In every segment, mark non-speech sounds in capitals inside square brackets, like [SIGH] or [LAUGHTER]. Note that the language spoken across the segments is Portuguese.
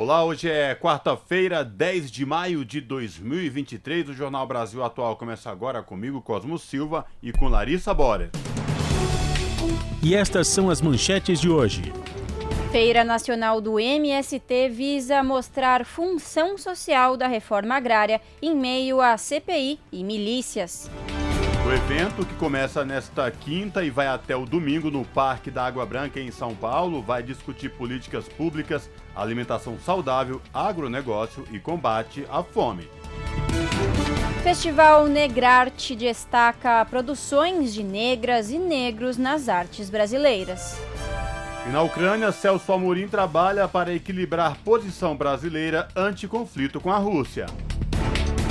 Olá, hoje é quarta-feira, 10 de maio de 2023. O Jornal Brasil Atual começa agora comigo, Cosmo Silva, e com Larissa Borer. E estas são as manchetes de hoje. Feira Nacional do MST visa mostrar função social da reforma agrária em meio à CPI e milícias. O evento, que começa nesta quinta e vai até o domingo no Parque da Água Branca, em São Paulo, vai discutir políticas públicas, alimentação saudável, agronegócio e combate à fome. Festival Negrarte destaca produções de negras e negros nas artes brasileiras. E na Ucrânia, Celso Amorim trabalha para equilibrar posição brasileira anti-conflito com a Rússia.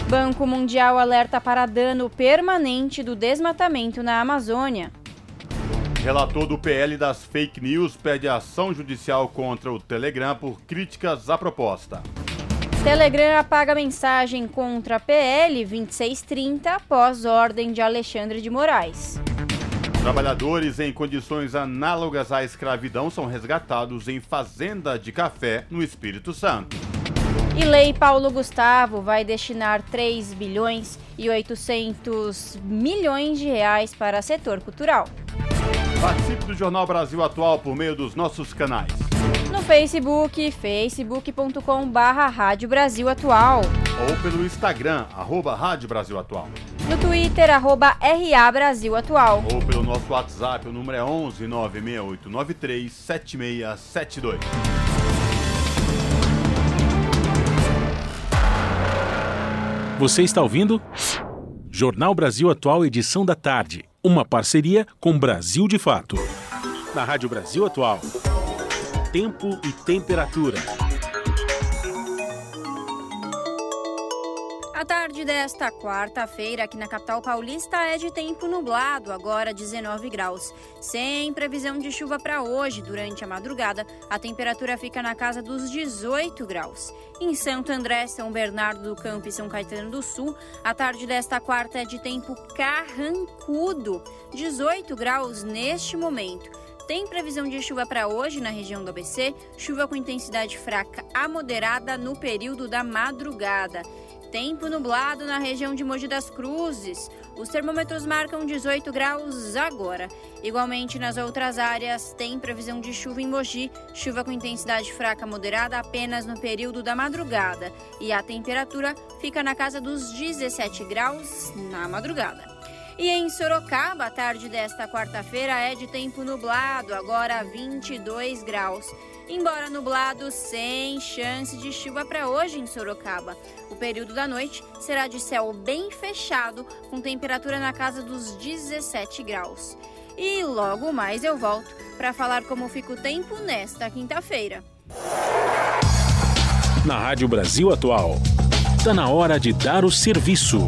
Banco Mundial alerta para dano permanente do desmatamento na Amazônia. Relator do PL das fake news pede ação judicial contra o Telegram por críticas à proposta. Telegram apaga mensagem contra PL 2630 após ordem de Alexandre de Moraes. Trabalhadores em condições análogas à escravidão são resgatados em fazenda de café no Espírito Santo. E Lei Paulo Gustavo vai destinar 3 bilhões e 800 milhões de reais para setor cultural. Participe do Jornal Brasil Atual por meio dos nossos canais. No Facebook, facebook.com barra Rádio Brasil Atual. Ou pelo Instagram, arroba Rádio Brasil Atual. No Twitter, arroba RA Brasil Atual. Ou pelo nosso WhatsApp, o número é 11 96893 7672. Você está ouvindo? Jornal Brasil Atual, edição da tarde. Uma parceria com Brasil de Fato. Na Rádio Brasil Atual. Tempo e temperatura. A tarde desta quarta-feira aqui na capital paulista é de tempo nublado, agora 19 graus. Sem previsão de chuva para hoje, durante a madrugada, a temperatura fica na casa dos 18 graus. Em Santo André, São Bernardo do Campo e São Caetano do Sul, a tarde desta quarta é de tempo carrancudo, 18 graus neste momento. Tem previsão de chuva para hoje na região do ABC, chuva com intensidade fraca a moderada no período da madrugada. Tempo nublado na região de Mogi das Cruzes. Os termômetros marcam 18 graus agora. Igualmente nas outras áreas, tem previsão de chuva em Mogi, chuva com intensidade fraca moderada apenas no período da madrugada. E a temperatura fica na casa dos 17 graus na madrugada. E em Sorocaba, a tarde desta quarta-feira é de tempo nublado, agora 22 graus. Embora nublado, sem chance de chuva para hoje em Sorocaba. O período da noite será de céu bem fechado, com temperatura na casa dos 17 graus. E logo mais eu volto para falar como fica o tempo nesta quinta-feira. Na Rádio Brasil Atual. Está na hora de dar o serviço.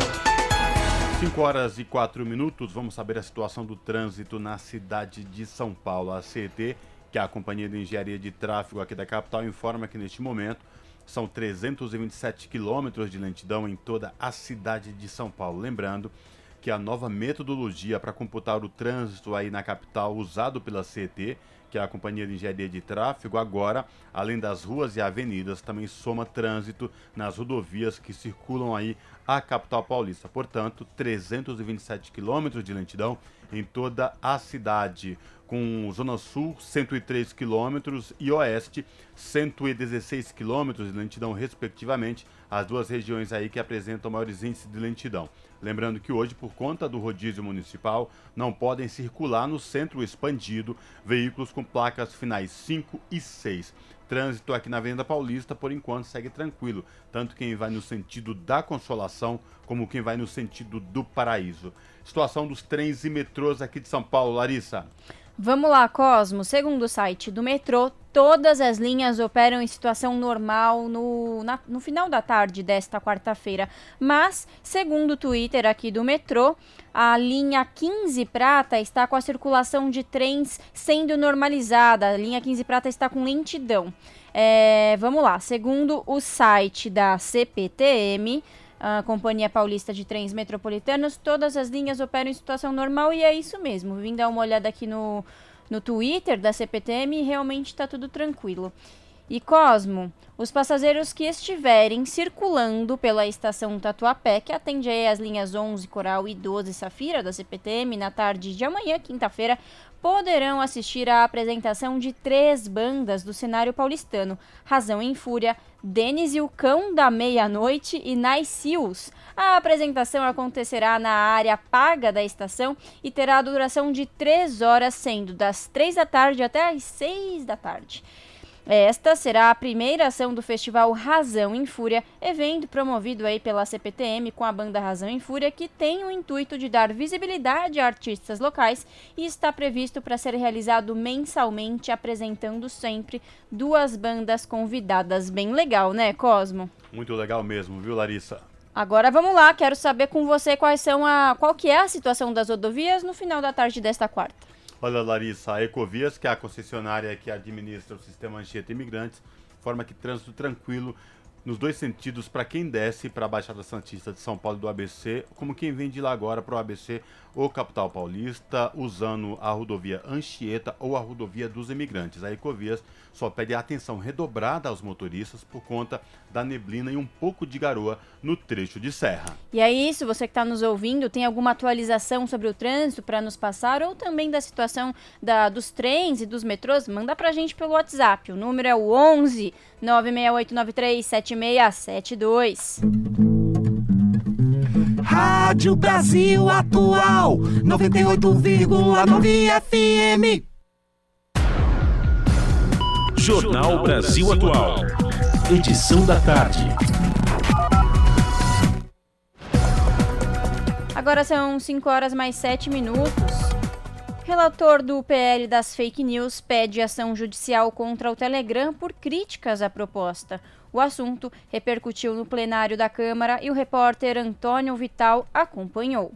5 horas e 4 minutos, vamos saber a situação do trânsito na cidade de São Paulo. A CET que a Companhia de Engenharia de Tráfego aqui da capital informa que neste momento são 327 quilômetros de lentidão em toda a cidade de São Paulo. Lembrando que a nova metodologia para computar o trânsito aí na capital usado pela CET, que é a Companhia de Engenharia de Tráfego, agora, além das ruas e avenidas, também soma trânsito nas rodovias que circulam aí a capital paulista. Portanto, 327 quilômetros de lentidão em toda a cidade com Zona Sul 103 quilômetros e Oeste 116 quilômetros de lentidão, respectivamente, as duas regiões aí que apresentam maiores índices de lentidão. Lembrando que hoje, por conta do rodízio municipal, não podem circular no centro expandido veículos com placas finais 5 e 6. Trânsito aqui na Venda Paulista, por enquanto, segue tranquilo, tanto quem vai no sentido da Consolação como quem vai no sentido do Paraíso. Situação dos trens e metrôs aqui de São Paulo, Larissa. Vamos lá, Cosmo. Segundo o site do metrô, Todas as linhas operam em situação normal no, na, no final da tarde desta quarta-feira. Mas, segundo o Twitter aqui do metrô, a linha 15 Prata está com a circulação de trens sendo normalizada. A linha 15 Prata está com lentidão. É, vamos lá, segundo o site da CPTM, a Companhia Paulista de Trens Metropolitanos, todas as linhas operam em situação normal e é isso mesmo. Vim dar uma olhada aqui no no Twitter da CPTM realmente está tudo tranquilo. E Cosmo, os passageiros que estiverem circulando pela estação Tatuapé, que atende aí as linhas 11 Coral e 12 Safira da CPTM, na tarde de amanhã, quinta-feira, poderão assistir à apresentação de três bandas do cenário paulistano: Razão em Fúria, Denis e o Cão da Meia-Noite e Seals. A apresentação acontecerá na área paga da estação e terá duração de três horas, sendo das três da tarde até as seis da tarde. Esta será a primeira ação do festival Razão em Fúria, evento promovido aí pela CPTM com a banda Razão em Fúria, que tem o intuito de dar visibilidade a artistas locais e está previsto para ser realizado mensalmente, apresentando sempre duas bandas convidadas. Bem legal, né, Cosmo? Muito legal mesmo, viu, Larissa? Agora vamos lá, quero saber com você quais são a qual que é a situação das rodovias no final da tarde desta quarta. Olha, Larissa, a Ecovias, que é a concessionária que administra o sistema Anchieta Imigrantes, forma que trânsito tranquilo nos dois sentidos para quem desce para a Baixada Santista de São Paulo do ABC, como quem vem de lá agora para o ABC ou capital paulista, usando a rodovia Anchieta ou a rodovia dos imigrantes. A Ecovias só pede atenção redobrada aos motoristas por conta da neblina e um pouco de garoa no trecho de serra. E é isso, você que está nos ouvindo, tem alguma atualização sobre o trânsito para nos passar ou também da situação da, dos trens e dos metrôs? Manda para a gente pelo WhatsApp. O número é o 11 96893 7672. Rádio Brasil Atual 98,9 FM. Jornal Brasil Atual. Edição da tarde. Agora são 5 horas mais 7 minutos. Relator do PL das fake news pede ação judicial contra o Telegram por críticas à proposta. O assunto repercutiu no plenário da Câmara e o repórter Antônio Vital acompanhou.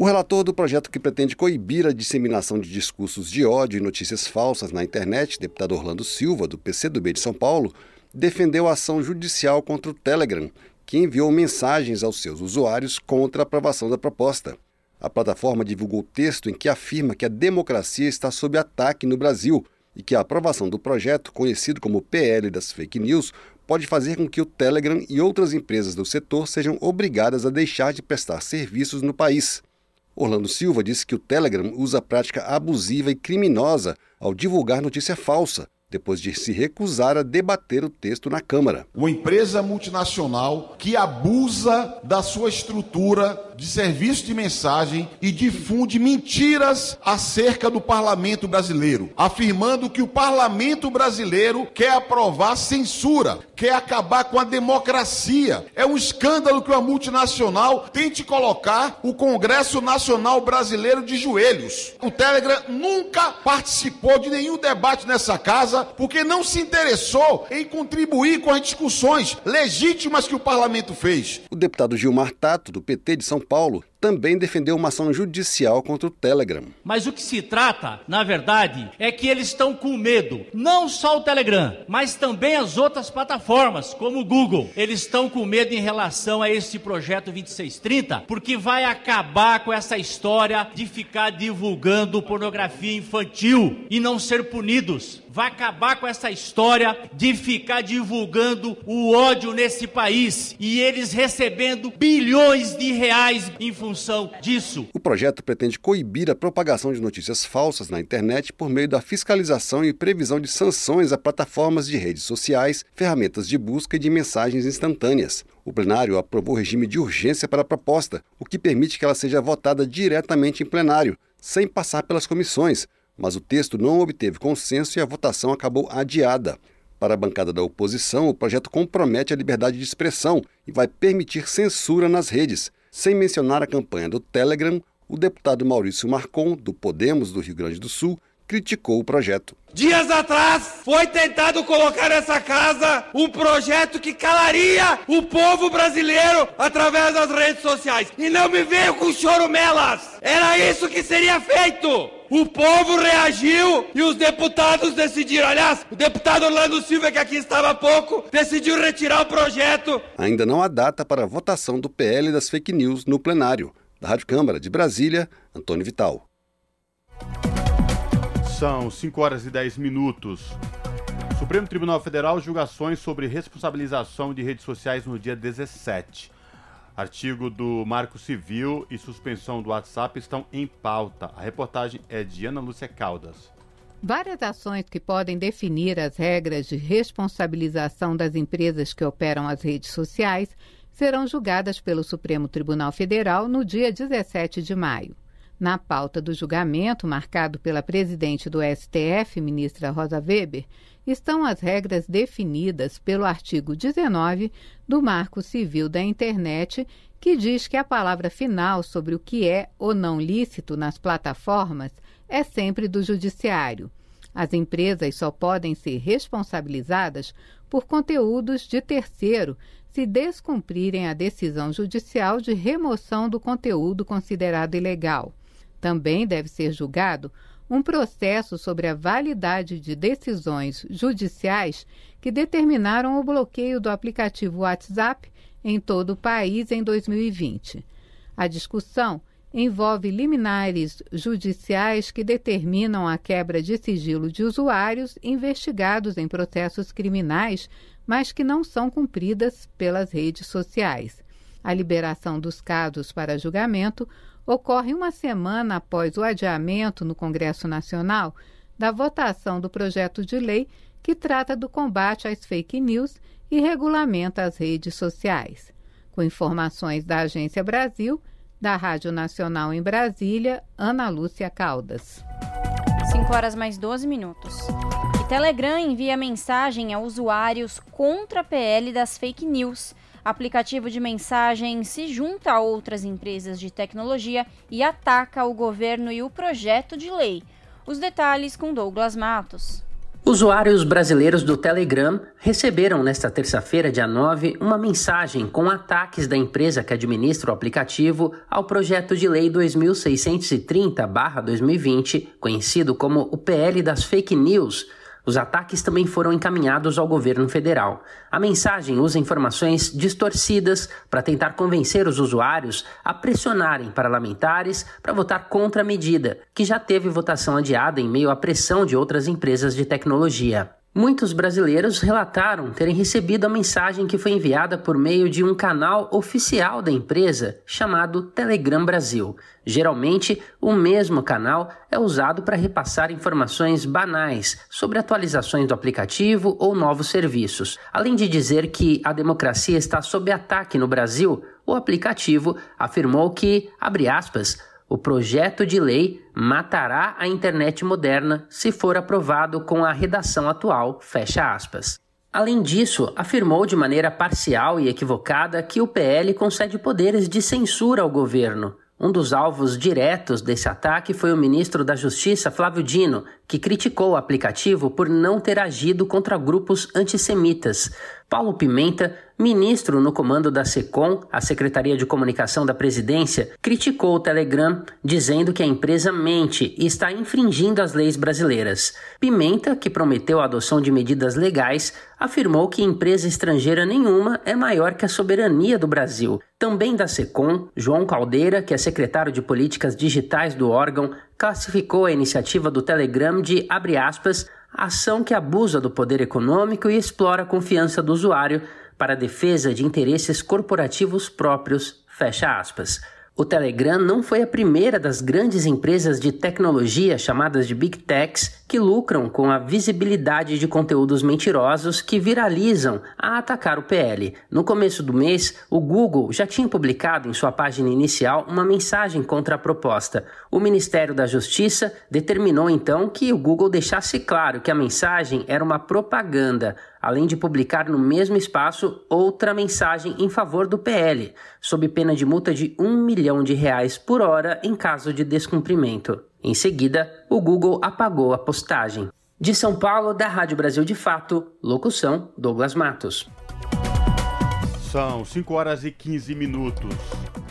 O relator do projeto que pretende coibir a disseminação de discursos de ódio e notícias falsas na internet, deputado Orlando Silva, do PCdoB de São Paulo, defendeu a ação judicial contra o Telegram, que enviou mensagens aos seus usuários contra a aprovação da proposta. A plataforma divulgou texto em que afirma que a democracia está sob ataque no Brasil e que a aprovação do projeto, conhecido como PL das fake news, pode fazer com que o Telegram e outras empresas do setor sejam obrigadas a deixar de prestar serviços no país. Orlando Silva disse que o Telegram usa prática abusiva e criminosa ao divulgar notícia falsa, depois de se recusar a debater o texto na Câmara. Uma empresa multinacional que abusa da sua estrutura de serviço de mensagem e difunde mentiras acerca do parlamento brasileiro, afirmando que o parlamento brasileiro quer aprovar censura, quer acabar com a democracia. É um escândalo que uma multinacional tente colocar o Congresso Nacional Brasileiro de joelhos. O Telegram nunca participou de nenhum debate nessa casa porque não se interessou em contribuir com as discussões legítimas que o parlamento fez. O deputado Gilmar Tato, do PT de São Paulo, também defendeu uma ação judicial contra o Telegram. Mas o que se trata, na verdade, é que eles estão com medo. Não só o Telegram, mas também as outras plataformas, como o Google. Eles estão com medo em relação a este projeto 2630, porque vai acabar com essa história de ficar divulgando pornografia infantil e não ser punidos. Vai acabar com essa história de ficar divulgando o ódio nesse país e eles recebendo bilhões de reais em função função disso. O projeto pretende coibir a propagação de notícias falsas na internet por meio da fiscalização e previsão de sanções a plataformas de redes sociais, ferramentas de busca e de mensagens instantâneas. O plenário aprovou regime de urgência para a proposta, o que permite que ela seja votada diretamente em plenário, sem passar pelas comissões, mas o texto não obteve consenso e a votação acabou adiada. Para a bancada da oposição, o projeto compromete a liberdade de expressão e vai permitir censura nas redes, sem mencionar a campanha do Telegram, o deputado Maurício Marcon, do Podemos do Rio Grande do Sul, criticou o projeto. Dias atrás foi tentado colocar nessa casa um projeto que calaria o povo brasileiro através das redes sociais. E não me veio com chorumelas. Era isso que seria feito. O povo reagiu e os deputados decidiram. Aliás, o deputado Orlando Silva, que aqui estava há pouco, decidiu retirar o projeto. Ainda não há data para a votação do PL das fake news no plenário. Da Rádio Câmara de Brasília, Antônio Vital. São 5 horas e 10 minutos. Supremo Tribunal Federal julgações sobre responsabilização de redes sociais no dia 17. Artigo do Marco Civil e suspensão do WhatsApp estão em pauta. A reportagem é de Ana Lúcia Caldas. Várias ações que podem definir as regras de responsabilização das empresas que operam as redes sociais serão julgadas pelo Supremo Tribunal Federal no dia 17 de maio. Na pauta do julgamento, marcado pela presidente do STF, ministra Rosa Weber, estão as regras definidas pelo artigo 19 do Marco Civil da Internet, que diz que a palavra final sobre o que é ou não lícito nas plataformas é sempre do Judiciário. As empresas só podem ser responsabilizadas por conteúdos de terceiro se descumprirem a decisão judicial de remoção do conteúdo considerado ilegal. Também deve ser julgado um processo sobre a validade de decisões judiciais que determinaram o bloqueio do aplicativo WhatsApp em todo o país em 2020. A discussão envolve liminares judiciais que determinam a quebra de sigilo de usuários investigados em processos criminais, mas que não são cumpridas pelas redes sociais. A liberação dos casos para julgamento ocorre uma semana após o adiamento no Congresso Nacional da votação do projeto de lei que trata do combate às fake news e regulamenta as redes sociais. Com informações da Agência Brasil, da Rádio Nacional em Brasília, Ana Lúcia Caldas. 5 horas mais 12 minutos. E Telegram envia mensagem a usuários contra a PL das fake news aplicativo de mensagem se junta a outras empresas de tecnologia e ataca o governo e o projeto de lei. Os detalhes com Douglas Matos. Usuários brasileiros do Telegram receberam nesta terça-feira, dia 9, uma mensagem com ataques da empresa que administra o aplicativo ao projeto de lei 2630-2020, conhecido como o PL das Fake News os ataques também foram encaminhados ao governo federal. A mensagem usa informações distorcidas para tentar convencer os usuários a pressionarem parlamentares para votar contra a medida, que já teve votação adiada em meio à pressão de outras empresas de tecnologia. Muitos brasileiros relataram terem recebido a mensagem que foi enviada por meio de um canal oficial da empresa chamado Telegram Brasil. Geralmente, o mesmo canal é usado para repassar informações banais sobre atualizações do aplicativo ou novos serviços. Além de dizer que a democracia está sob ataque no Brasil, o aplicativo afirmou que, abre aspas, o projeto de lei matará a internet moderna se for aprovado com a redação atual, fecha aspas. Além disso, afirmou de maneira parcial e equivocada que o PL concede poderes de censura ao governo. Um dos alvos diretos desse ataque foi o ministro da Justiça, Flávio Dino, que criticou o aplicativo por não ter agido contra grupos antissemitas. Paulo Pimenta, ministro no comando da SECOM, a Secretaria de Comunicação da Presidência, criticou o Telegram, dizendo que a empresa mente e está infringindo as leis brasileiras. Pimenta, que prometeu a adoção de medidas legais, afirmou que empresa estrangeira nenhuma é maior que a soberania do Brasil. Também da SECOM, João Caldeira, que é secretário de Políticas Digitais do órgão, classificou a iniciativa do Telegram de, abre aspas, ação que abusa do poder econômico e explora a confiança do usuário para a defesa de interesses corporativos próprios, fecha aspas. O Telegram não foi a primeira das grandes empresas de tecnologia chamadas de Big Techs que lucram com a visibilidade de conteúdos mentirosos que viralizam a atacar o PL. No começo do mês, o Google já tinha publicado em sua página inicial uma mensagem contra a proposta. O Ministério da Justiça determinou então que o Google deixasse claro que a mensagem era uma propaganda, além de publicar no mesmo espaço outra mensagem em favor do PL, sob pena de multa de um milhão de reais por hora em caso de descumprimento. Em seguida, o Google apagou a postagem. De São Paulo, da Rádio Brasil de Fato, locução Douglas Matos. São 5 horas e 15 minutos.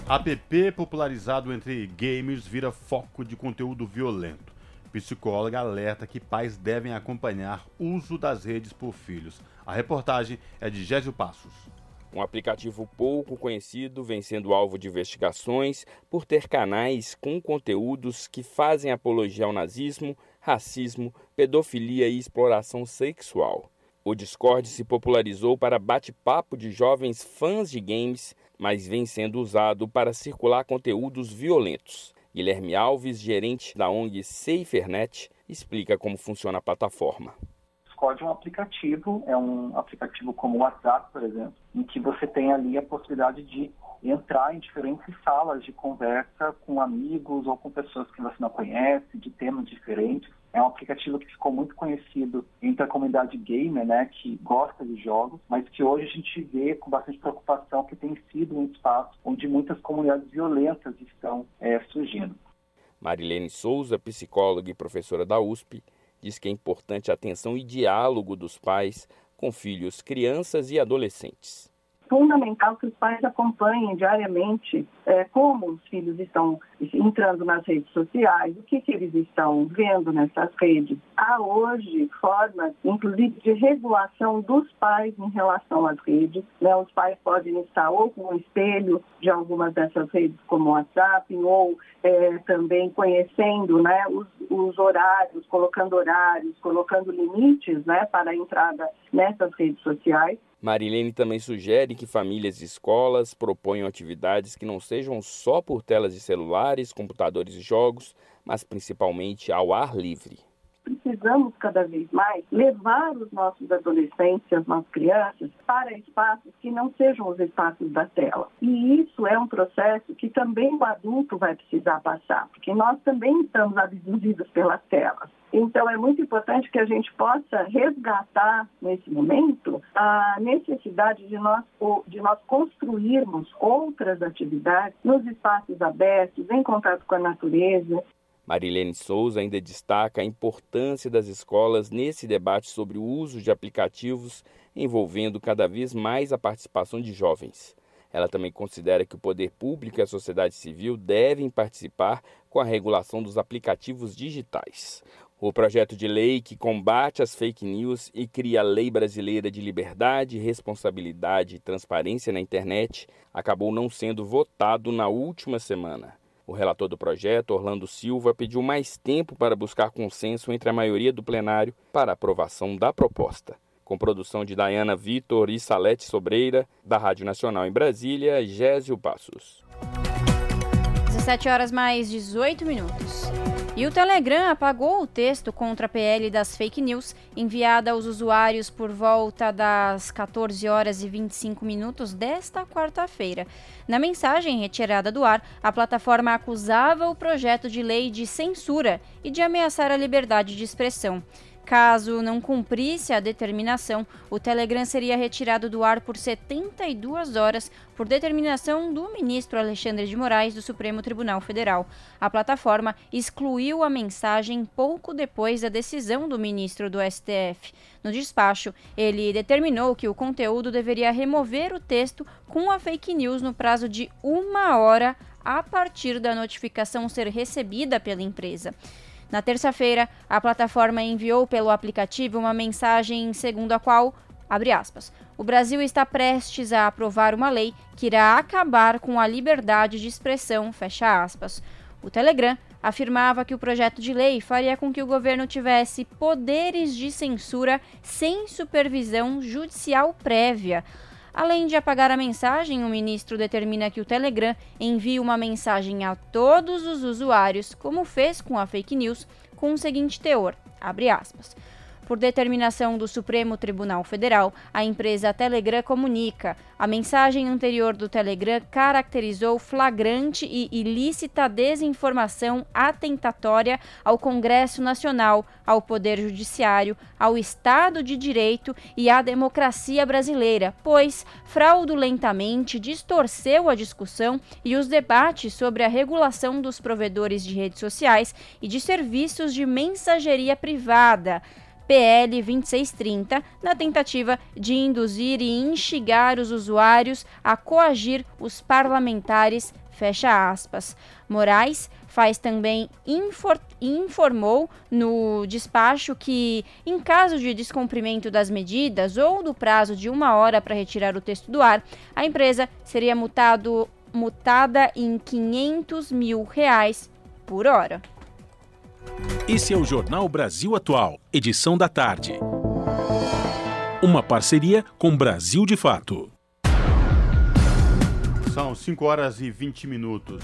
App popularizado entre gamers vira foco de conteúdo violento. Psicóloga alerta que pais devem acompanhar uso das redes por filhos. A reportagem é de Gésio Passos. Um aplicativo pouco conhecido vem sendo alvo de investigações por ter canais com conteúdos que fazem apologia ao nazismo, racismo, pedofilia e exploração sexual. O Discord se popularizou para bate-papo de jovens fãs de games, mas vem sendo usado para circular conteúdos violentos. Guilherme Alves, gerente da ONG SaferNet, explica como funciona a plataforma. Discord é um aplicativo, é um aplicativo como o WhatsApp, por exemplo, em que você tem ali a possibilidade de entrar em diferentes salas de conversa com amigos ou com pessoas que você não conhece, de temas diferentes. É um aplicativo que ficou muito conhecido entre a comunidade gamer, né, que gosta de jogos, mas que hoje a gente vê com bastante preocupação que tem sido um espaço onde muitas comunidades violentas estão é, surgindo. Marilene Souza, psicóloga e professora da USP, diz que é importante a atenção e diálogo dos pais com filhos, crianças e adolescentes fundamental que os pais acompanhem diariamente é, como os filhos estão entrando nas redes sociais, o que, que eles estão vendo nessas redes. Há hoje formas, inclusive, de regulação dos pais em relação às redes. Né? Os pais podem estar ou com um espelho de algumas dessas redes, como o WhatsApp, ou é, também conhecendo né, os, os horários, colocando horários, colocando limites né, para a entrada nessas redes sociais. Marilene também sugere que famílias e escolas proponham atividades que não sejam só por telas de celulares, computadores e jogos, mas principalmente ao ar livre. Precisamos cada vez mais levar os nossos adolescentes, as nossas crianças, para espaços que não sejam os espaços da tela. E isso é um processo que também o adulto vai precisar passar, porque nós também estamos abduzidos pelas telas. Então, é muito importante que a gente possa resgatar, nesse momento, a necessidade de nós, de nós construirmos outras atividades nos espaços abertos, em contato com a natureza. Marilene Souza ainda destaca a importância das escolas nesse debate sobre o uso de aplicativos envolvendo cada vez mais a participação de jovens. Ela também considera que o poder público e a sociedade civil devem participar com a regulação dos aplicativos digitais. O projeto de lei que combate as fake news e cria a Lei Brasileira de Liberdade, Responsabilidade e Transparência na Internet acabou não sendo votado na última semana. O relator do projeto, Orlando Silva, pediu mais tempo para buscar consenso entre a maioria do plenário para aprovação da proposta. Com produção de Dayana Vitor e Salete Sobreira, da Rádio Nacional em Brasília, Gésio Passos. 17 horas mais 18 minutos. E o Telegram apagou o texto contra a PL das fake news enviada aos usuários por volta das 14 horas e 25 minutos desta quarta-feira. Na mensagem retirada do ar, a plataforma acusava o projeto de lei de censura e de ameaçar a liberdade de expressão. Caso não cumprisse a determinação, o Telegram seria retirado do ar por 72 horas por determinação do ministro Alexandre de Moraes do Supremo Tribunal Federal. A plataforma excluiu a mensagem pouco depois da decisão do ministro do STF. No despacho, ele determinou que o conteúdo deveria remover o texto com a fake news no prazo de uma hora a partir da notificação ser recebida pela empresa. Na terça-feira, a plataforma enviou pelo aplicativo uma mensagem segundo a qual, abre aspas, o Brasil está prestes a aprovar uma lei que irá acabar com a liberdade de expressão. O Telegram afirmava que o projeto de lei faria com que o governo tivesse poderes de censura sem supervisão judicial prévia. Além de apagar a mensagem, o ministro determina que o Telegram envie uma mensagem a todos os usuários, como fez com a fake news, com o seguinte teor: abre aspas. Por determinação do Supremo Tribunal Federal, a empresa Telegram comunica. A mensagem anterior do Telegram caracterizou flagrante e ilícita desinformação atentatória ao Congresso Nacional, ao Poder Judiciário, ao Estado de Direito e à democracia brasileira, pois fraudulentamente distorceu a discussão e os debates sobre a regulação dos provedores de redes sociais e de serviços de mensageria privada. PL 2630, na tentativa de induzir e instigar os usuários a coagir os parlamentares, fecha aspas. Moraes faz também infor informou no despacho que, em caso de descumprimento das medidas ou do prazo de uma hora para retirar o texto do ar, a empresa seria mutado, mutada em 500 mil reais por hora. Esse é o Jornal Brasil Atual, edição da tarde. Uma parceria com Brasil de Fato. São 5 horas e 20 minutos.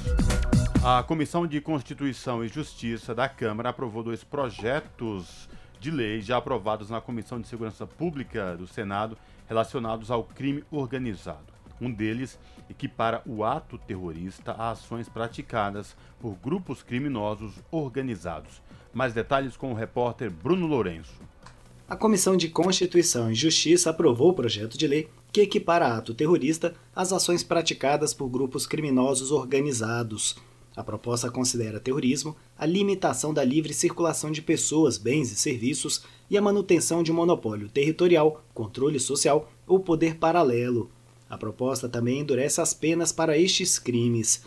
A Comissão de Constituição e Justiça da Câmara aprovou dois projetos de lei já aprovados na Comissão de Segurança Pública do Senado relacionados ao crime organizado. Um deles equipara o ato terrorista a ações praticadas por grupos criminosos organizados. Mais detalhes com o repórter Bruno Lourenço. A Comissão de Constituição e Justiça aprovou o projeto de lei que equipara ato terrorista às ações praticadas por grupos criminosos organizados. A proposta considera terrorismo a limitação da livre circulação de pessoas, bens e serviços e a manutenção de monopólio territorial, controle social ou poder paralelo. A proposta também endurece as penas para estes crimes.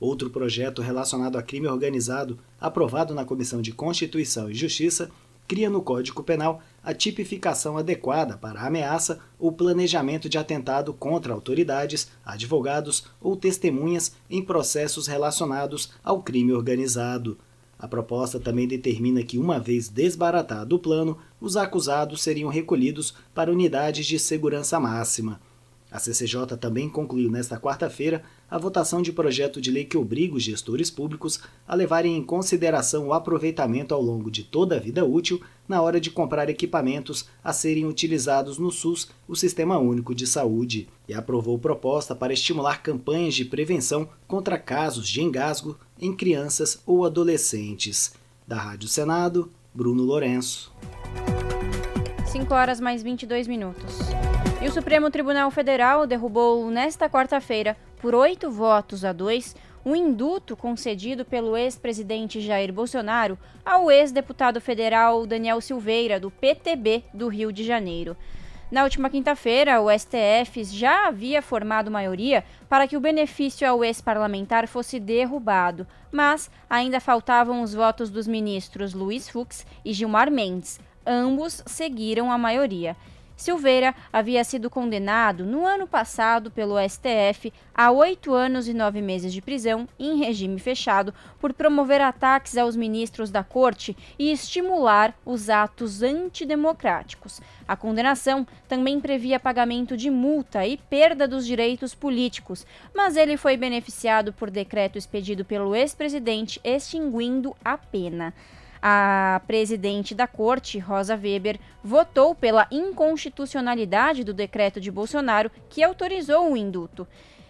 Outro projeto relacionado a crime organizado, aprovado na Comissão de Constituição e Justiça, cria no Código Penal a tipificação adequada para a ameaça ou planejamento de atentado contra autoridades, advogados ou testemunhas em processos relacionados ao crime organizado. A proposta também determina que, uma vez desbaratado o plano, os acusados seriam recolhidos para unidades de segurança máxima. A CCJ também concluiu nesta quarta-feira a votação de projeto de lei que obriga os gestores públicos a levarem em consideração o aproveitamento ao longo de toda a vida útil na hora de comprar equipamentos a serem utilizados no SUS, o Sistema Único de Saúde, e aprovou proposta para estimular campanhas de prevenção contra casos de engasgo em crianças ou adolescentes. Da Rádio Senado, Bruno Lourenço. 5 horas mais 22 minutos. E o Supremo Tribunal Federal derrubou nesta quarta-feira, por oito votos a dois, um induto concedido pelo ex-presidente Jair Bolsonaro ao ex-deputado federal Daniel Silveira, do PTB do Rio de Janeiro. Na última quinta-feira, o STF já havia formado maioria para que o benefício ao ex-parlamentar fosse derrubado, mas ainda faltavam os votos dos ministros Luiz Fux e Gilmar Mendes. Ambos seguiram a maioria. Silveira havia sido condenado no ano passado pelo STF a oito anos e nove meses de prisão em regime fechado por promover ataques aos ministros da corte e estimular os atos antidemocráticos. A condenação também previa pagamento de multa e perda dos direitos políticos, mas ele foi beneficiado por decreto expedido pelo ex-presidente extinguindo a pena. A presidente da corte, Rosa Weber, votou pela inconstitucionalidade do decreto de Bolsonaro que autorizou o induto.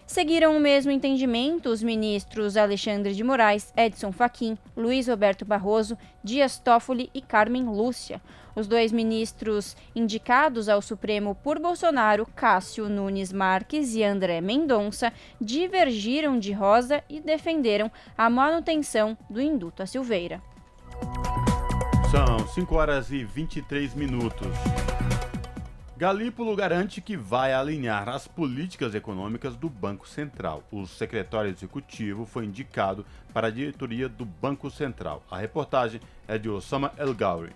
Seguiram o mesmo entendimento os ministros Alexandre de Moraes, Edson Fachin, Luiz Roberto Barroso, Dias Toffoli e Carmen Lúcia. Os dois ministros indicados ao Supremo por Bolsonaro, Cássio Nunes Marques e André Mendonça, divergiram de Rosa e defenderam a manutenção do induto a Silveira. São 5 horas e 23 minutos. Galípolo garante que vai alinhar as políticas econômicas do Banco Central. O secretário executivo foi indicado para a diretoria do Banco Central. A reportagem é de Osama El Gauri.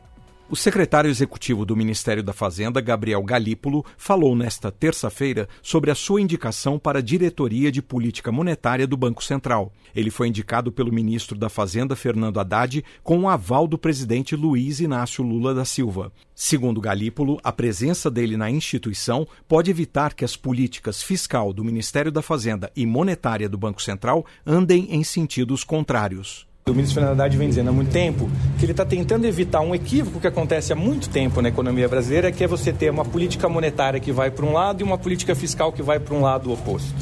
O secretário executivo do Ministério da Fazenda, Gabriel Galípolo, falou nesta terça-feira sobre a sua indicação para a diretoria de política monetária do Banco Central. Ele foi indicado pelo ministro da Fazenda, Fernando Haddad, com o aval do presidente Luiz Inácio Lula da Silva. Segundo Galípolo, a presença dele na instituição pode evitar que as políticas fiscal do Ministério da Fazenda e monetária do Banco Central andem em sentidos contrários. O ministro Fernando Haddad vem dizendo há muito tempo que ele está tentando evitar um equívoco que acontece há muito tempo na economia brasileira, que é você ter uma política monetária que vai para um lado e uma política fiscal que vai para um lado oposto.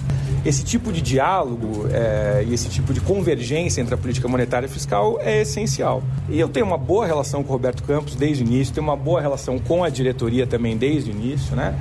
Esse tipo de diálogo é, e esse tipo de convergência entre a política monetária e fiscal é essencial. E eu tenho uma boa relação com o Roberto Campos desde o início, tenho uma boa relação com a diretoria também desde o início, né?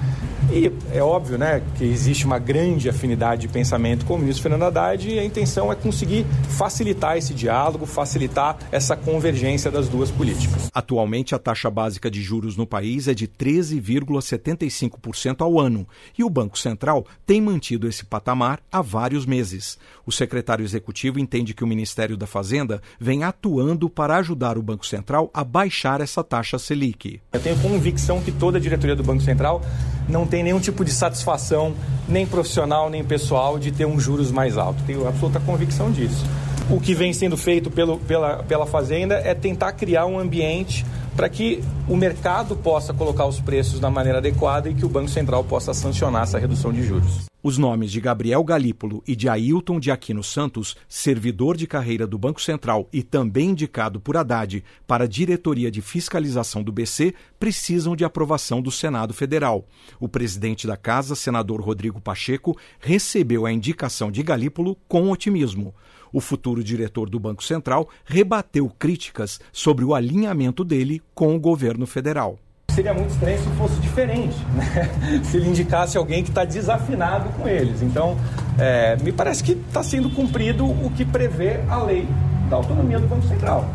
E é óbvio né, que existe uma grande afinidade de pensamento com o ministro Fernando Haddad e a intenção é conseguir facilitar esse diálogo, facilitar essa convergência das duas políticas. Atualmente, a taxa básica de juros no país é de 13,75% ao ano e o Banco Central tem mantido esse patamar há vários meses. O secretário executivo entende que o Ministério da Fazenda vem atuando para ajudar o Banco Central a baixar essa taxa Selic. Eu tenho convicção que toda a diretoria do Banco Central não tem nenhum tipo de satisfação, nem profissional, nem pessoal, de ter um juros mais alto. Tenho absoluta convicção disso. O que vem sendo feito pelo, pela, pela Fazenda é tentar criar um ambiente para que o mercado possa colocar os preços da maneira adequada e que o Banco Central possa sancionar essa redução de juros. Os nomes de Gabriel Galípolo e de Ailton de Aquino Santos, servidor de carreira do Banco Central e também indicado por Haddad para a diretoria de fiscalização do BC, precisam de aprovação do Senado Federal. O presidente da casa, senador Rodrigo Pacheco, recebeu a indicação de Galípolo com otimismo. O futuro diretor do Banco Central rebateu críticas sobre o alinhamento dele com o governo federal seria muito estranho se fosse diferente, [LAUGHS] né? se ele indicasse alguém que está desafinado com eles. Então, é, me parece que está sendo cumprido o que prevê a lei da autonomia do Banco Central.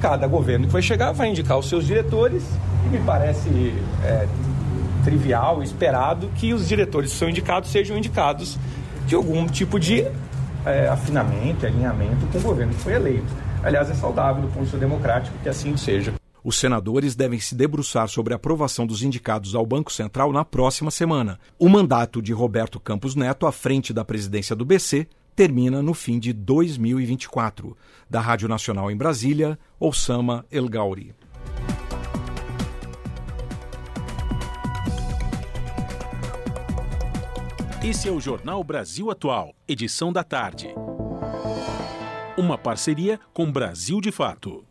Cada governo que vai chegar vai indicar os seus diretores e me parece é, trivial, esperado que os diretores que são indicados sejam indicados de algum tipo de é, afinamento, alinhamento com o governo que foi eleito. Aliás, é saudável do ponto de vista democrático que assim seja. Os senadores devem se debruçar sobre a aprovação dos indicados ao Banco Central na próxima semana. O mandato de Roberto Campos Neto à frente da presidência do BC termina no fim de 2024. Da Rádio Nacional em Brasília, Osama El Gauri. Esse é o Jornal Brasil Atual, edição da tarde. Uma parceria com Brasil de Fato.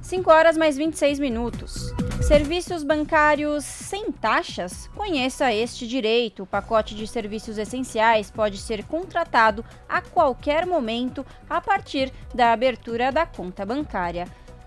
5 horas mais 26 minutos. Serviços bancários sem taxas? Conheça este direito. O pacote de serviços essenciais pode ser contratado a qualquer momento a partir da abertura da conta bancária.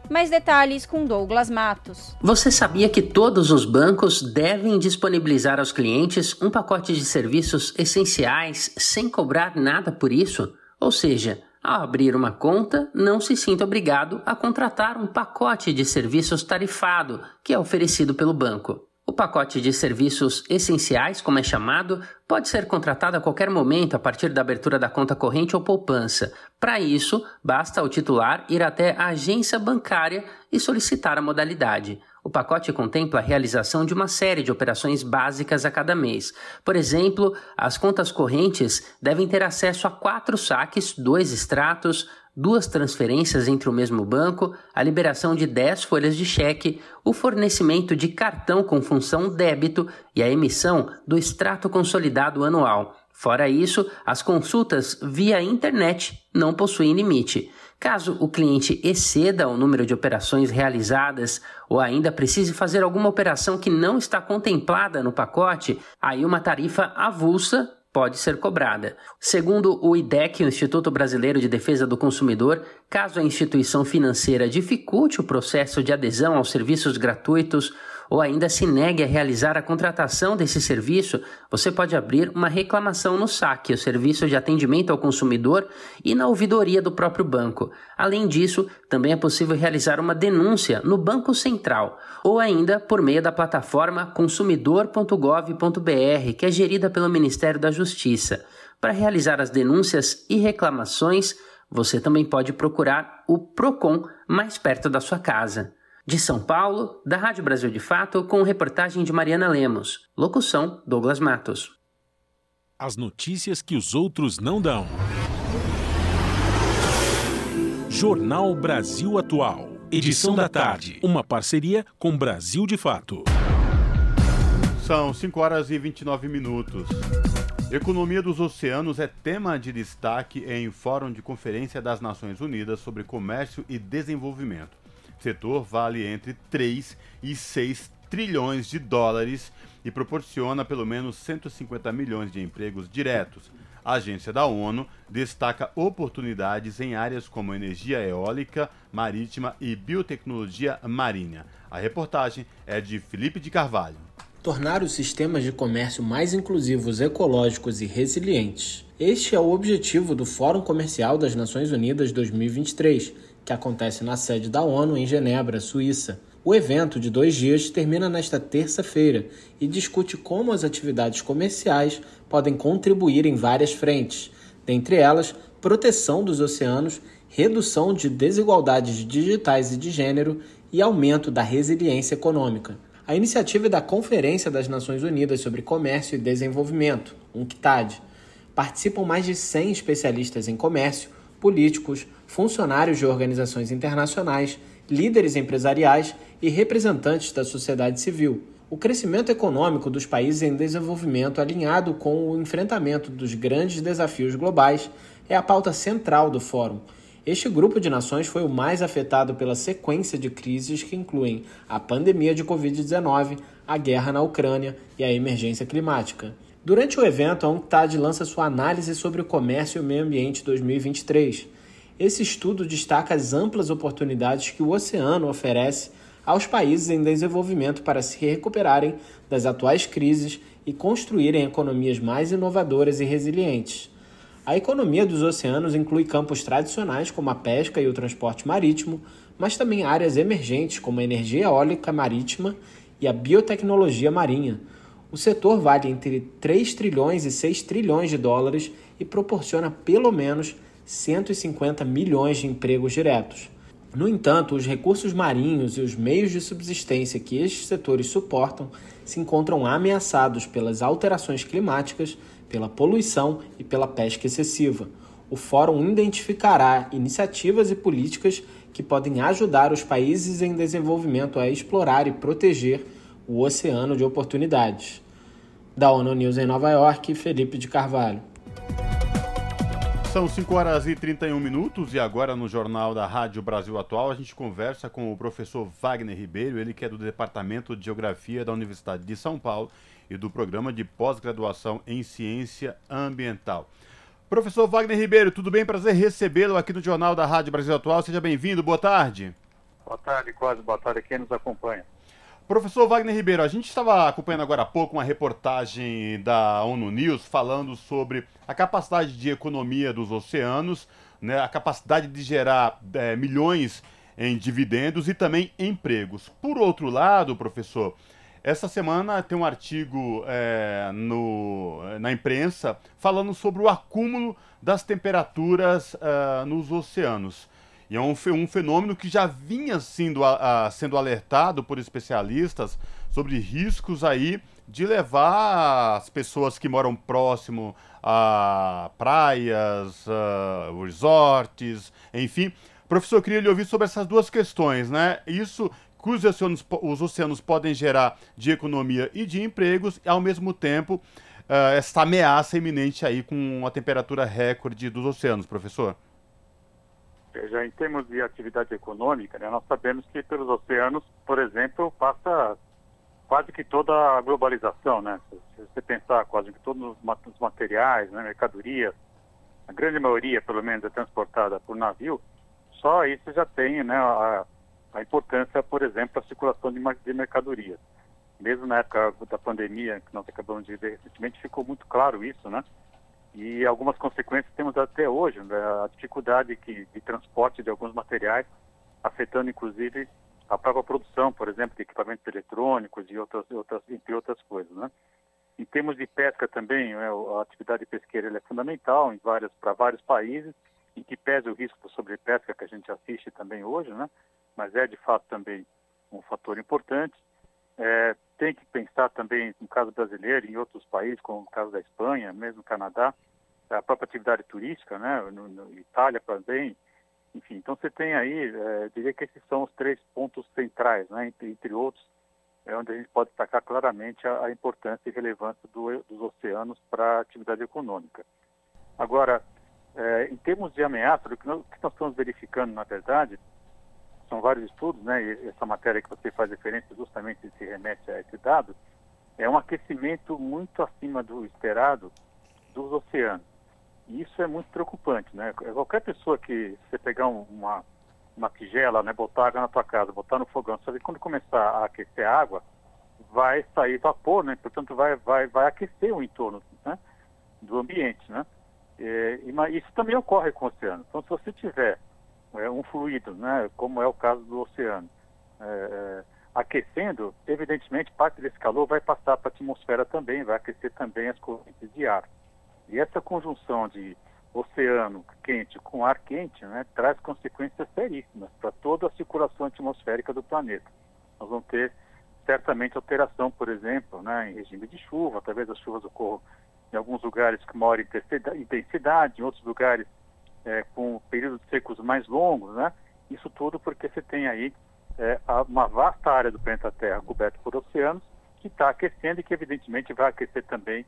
Mais detalhes com Douglas Matos. Você sabia que todos os bancos devem disponibilizar aos clientes um pacote de serviços essenciais sem cobrar nada por isso? Ou seja, ao abrir uma conta, não se sinta obrigado a contratar um pacote de serviços tarifado que é oferecido pelo banco. O pacote de serviços essenciais, como é chamado, pode ser contratado a qualquer momento a partir da abertura da conta corrente ou poupança. Para isso, basta ao titular ir até a agência bancária e solicitar a modalidade. O pacote contempla a realização de uma série de operações básicas a cada mês. Por exemplo, as contas correntes devem ter acesso a quatro saques, dois extratos, duas transferências entre o mesmo banco, a liberação de 10 folhas de cheque, o fornecimento de cartão com função débito e a emissão do extrato consolidado anual. Fora isso, as consultas via internet não possuem limite. Caso o cliente exceda o número de operações realizadas ou ainda precise fazer alguma operação que não está contemplada no pacote, aí uma tarifa avulsa pode ser cobrada. Segundo o IDEC, o Instituto Brasileiro de Defesa do Consumidor, caso a instituição financeira dificulte o processo de adesão aos serviços gratuitos ou ainda se negue a realizar a contratação desse serviço, você pode abrir uma reclamação no SAC, o Serviço de Atendimento ao Consumidor, e na ouvidoria do próprio banco. Além disso, também é possível realizar uma denúncia no Banco Central ou ainda por meio da plataforma consumidor.gov.br, que é gerida pelo Ministério da Justiça. Para realizar as denúncias e reclamações, você também pode procurar o PROCON mais perto da sua casa. De São Paulo, da Rádio Brasil de Fato, com reportagem de Mariana Lemos. Locução: Douglas Matos. As notícias que os outros não dão. Jornal Brasil Atual. Edição da tarde. Uma parceria com Brasil de Fato. São 5 horas e 29 minutos. Economia dos oceanos é tema de destaque em Fórum de Conferência das Nações Unidas sobre Comércio e Desenvolvimento. Setor vale entre 3 e 6 trilhões de dólares e proporciona pelo menos 150 milhões de empregos diretos. A agência da ONU destaca oportunidades em áreas como energia eólica, marítima e biotecnologia marinha. A reportagem é de Felipe de Carvalho. Tornar os sistemas de comércio mais inclusivos, ecológicos e resilientes. Este é o objetivo do Fórum Comercial das Nações Unidas 2023, que acontece na sede da ONU em Genebra, Suíça. O evento de dois dias termina nesta terça-feira e discute como as atividades comerciais podem contribuir em várias frentes, dentre elas proteção dos oceanos, redução de desigualdades digitais e de gênero e aumento da resiliência econômica. A iniciativa é da Conferência das Nações Unidas sobre Comércio e Desenvolvimento, UNCTAD. Participam mais de 100 especialistas em comércio, políticos, funcionários de organizações internacionais, líderes empresariais e representantes da sociedade civil. O crescimento econômico dos países em desenvolvimento, alinhado com o enfrentamento dos grandes desafios globais, é a pauta central do Fórum. Este grupo de nações foi o mais afetado pela sequência de crises que incluem a pandemia de Covid-19, a guerra na Ucrânia e a emergência climática. Durante o evento, a UNCTAD lança sua análise sobre o comércio e o meio ambiente 2023. Esse estudo destaca as amplas oportunidades que o oceano oferece aos países em desenvolvimento para se recuperarem das atuais crises e construírem economias mais inovadoras e resilientes. A economia dos oceanos inclui campos tradicionais como a pesca e o transporte marítimo, mas também áreas emergentes como a energia eólica marítima e a biotecnologia marinha. O setor vale entre 3 trilhões e 6 trilhões de dólares e proporciona pelo menos 150 milhões de empregos diretos. No entanto, os recursos marinhos e os meios de subsistência que estes setores suportam se encontram ameaçados pelas alterações climáticas, pela poluição e pela pesca excessiva. O Fórum identificará iniciativas e políticas que podem ajudar os países em desenvolvimento a explorar e proteger o oceano de oportunidades. Da ONU News em Nova York, Felipe de Carvalho. São 5 horas e 31 minutos e agora no Jornal da Rádio Brasil Atual a gente conversa com o professor Wagner Ribeiro, ele que é do Departamento de Geografia da Universidade de São Paulo e do Programa de Pós-Graduação em Ciência Ambiental. Professor Wagner Ribeiro, tudo bem? Prazer recebê-lo aqui no Jornal da Rádio Brasil Atual. Seja bem-vindo, boa tarde. Boa tarde, quase boa tarde quem nos acompanha. Professor Wagner Ribeiro, a gente estava acompanhando agora há pouco uma reportagem da ONU News falando sobre a capacidade de economia dos oceanos, né, a capacidade de gerar é, milhões em dividendos e também empregos. Por outro lado, professor, essa semana tem um artigo é, no, na imprensa falando sobre o acúmulo das temperaturas uh, nos oceanos. E é um, um fenômeno que já vinha sendo, sendo alertado por especialistas sobre riscos aí de levar as pessoas que moram próximo a praias, resorts, enfim. Professor, eu queria lhe ouvir sobre essas duas questões, né? Isso que os oceanos, os oceanos podem gerar de economia e de empregos, e ao mesmo tempo uh, essa ameaça iminente aí com a temperatura recorde dos oceanos, professor. Veja, em termos de atividade econômica, né, nós sabemos que pelos oceanos, por exemplo, passa quase que toda a globalização, né? Se você pensar quase que todos os materiais, né, mercadorias, a grande maioria, pelo menos, é transportada por navio, só isso já tem né, a, a importância, por exemplo, da circulação de, de mercadorias. Mesmo na época da pandemia, que nós acabamos de ver recentemente, ficou muito claro isso, né? E algumas consequências temos até hoje, né? a dificuldade que, de transporte de alguns materiais, afetando inclusive a própria produção, por exemplo, de equipamentos eletrônicos e outras, outras, entre outras coisas. Né? Em termos de pesca também, né, a atividade pesqueira é fundamental para vários países, em que pese o risco de sobrepesca que a gente assiste também hoje, né? mas é de fato também um fator importante. É, tem que pensar também, no caso brasileiro, em outros países, como o caso da Espanha, mesmo Canadá, a própria atividade turística, né, no, no Itália também, enfim. Então você tem aí, é, diria que esses são os três pontos centrais, né, entre, entre outros, é onde a gente pode destacar claramente a, a importância e relevância do, dos oceanos para a atividade econômica. Agora, é, em termos de ameaça, o que nós, o que nós estamos verificando, na verdade, são vários estudos, né, e essa matéria que você faz referência justamente se remete a esse dado, é um aquecimento muito acima do esperado dos oceanos. E isso é muito preocupante, né? Qualquer pessoa que você pegar um, uma, uma tigela, né, botar água na tua casa, botar no fogão, sabe quando começar a aquecer a água, vai sair vapor, né? Portanto, vai, vai, vai aquecer o entorno né? do ambiente, né? E, isso também ocorre com o oceano. Então, se você tiver é, um fluido, né, como é o caso do oceano, é, é, aquecendo, evidentemente parte desse calor vai passar para a atmosfera também, vai aquecer também as correntes de ar. E essa conjunção de oceano quente com ar quente né, traz consequências seríssimas para toda a circulação atmosférica do planeta. Nós vamos ter certamente alteração, por exemplo, né, em regime de chuva, talvez as chuvas ocorram em alguns lugares com maior intensidade, em outros lugares é, com períodos secos mais longos, né? Isso tudo porque você tem aí é, uma vasta área do planeta Terra coberta por oceanos que está aquecendo e que evidentemente vai aquecer também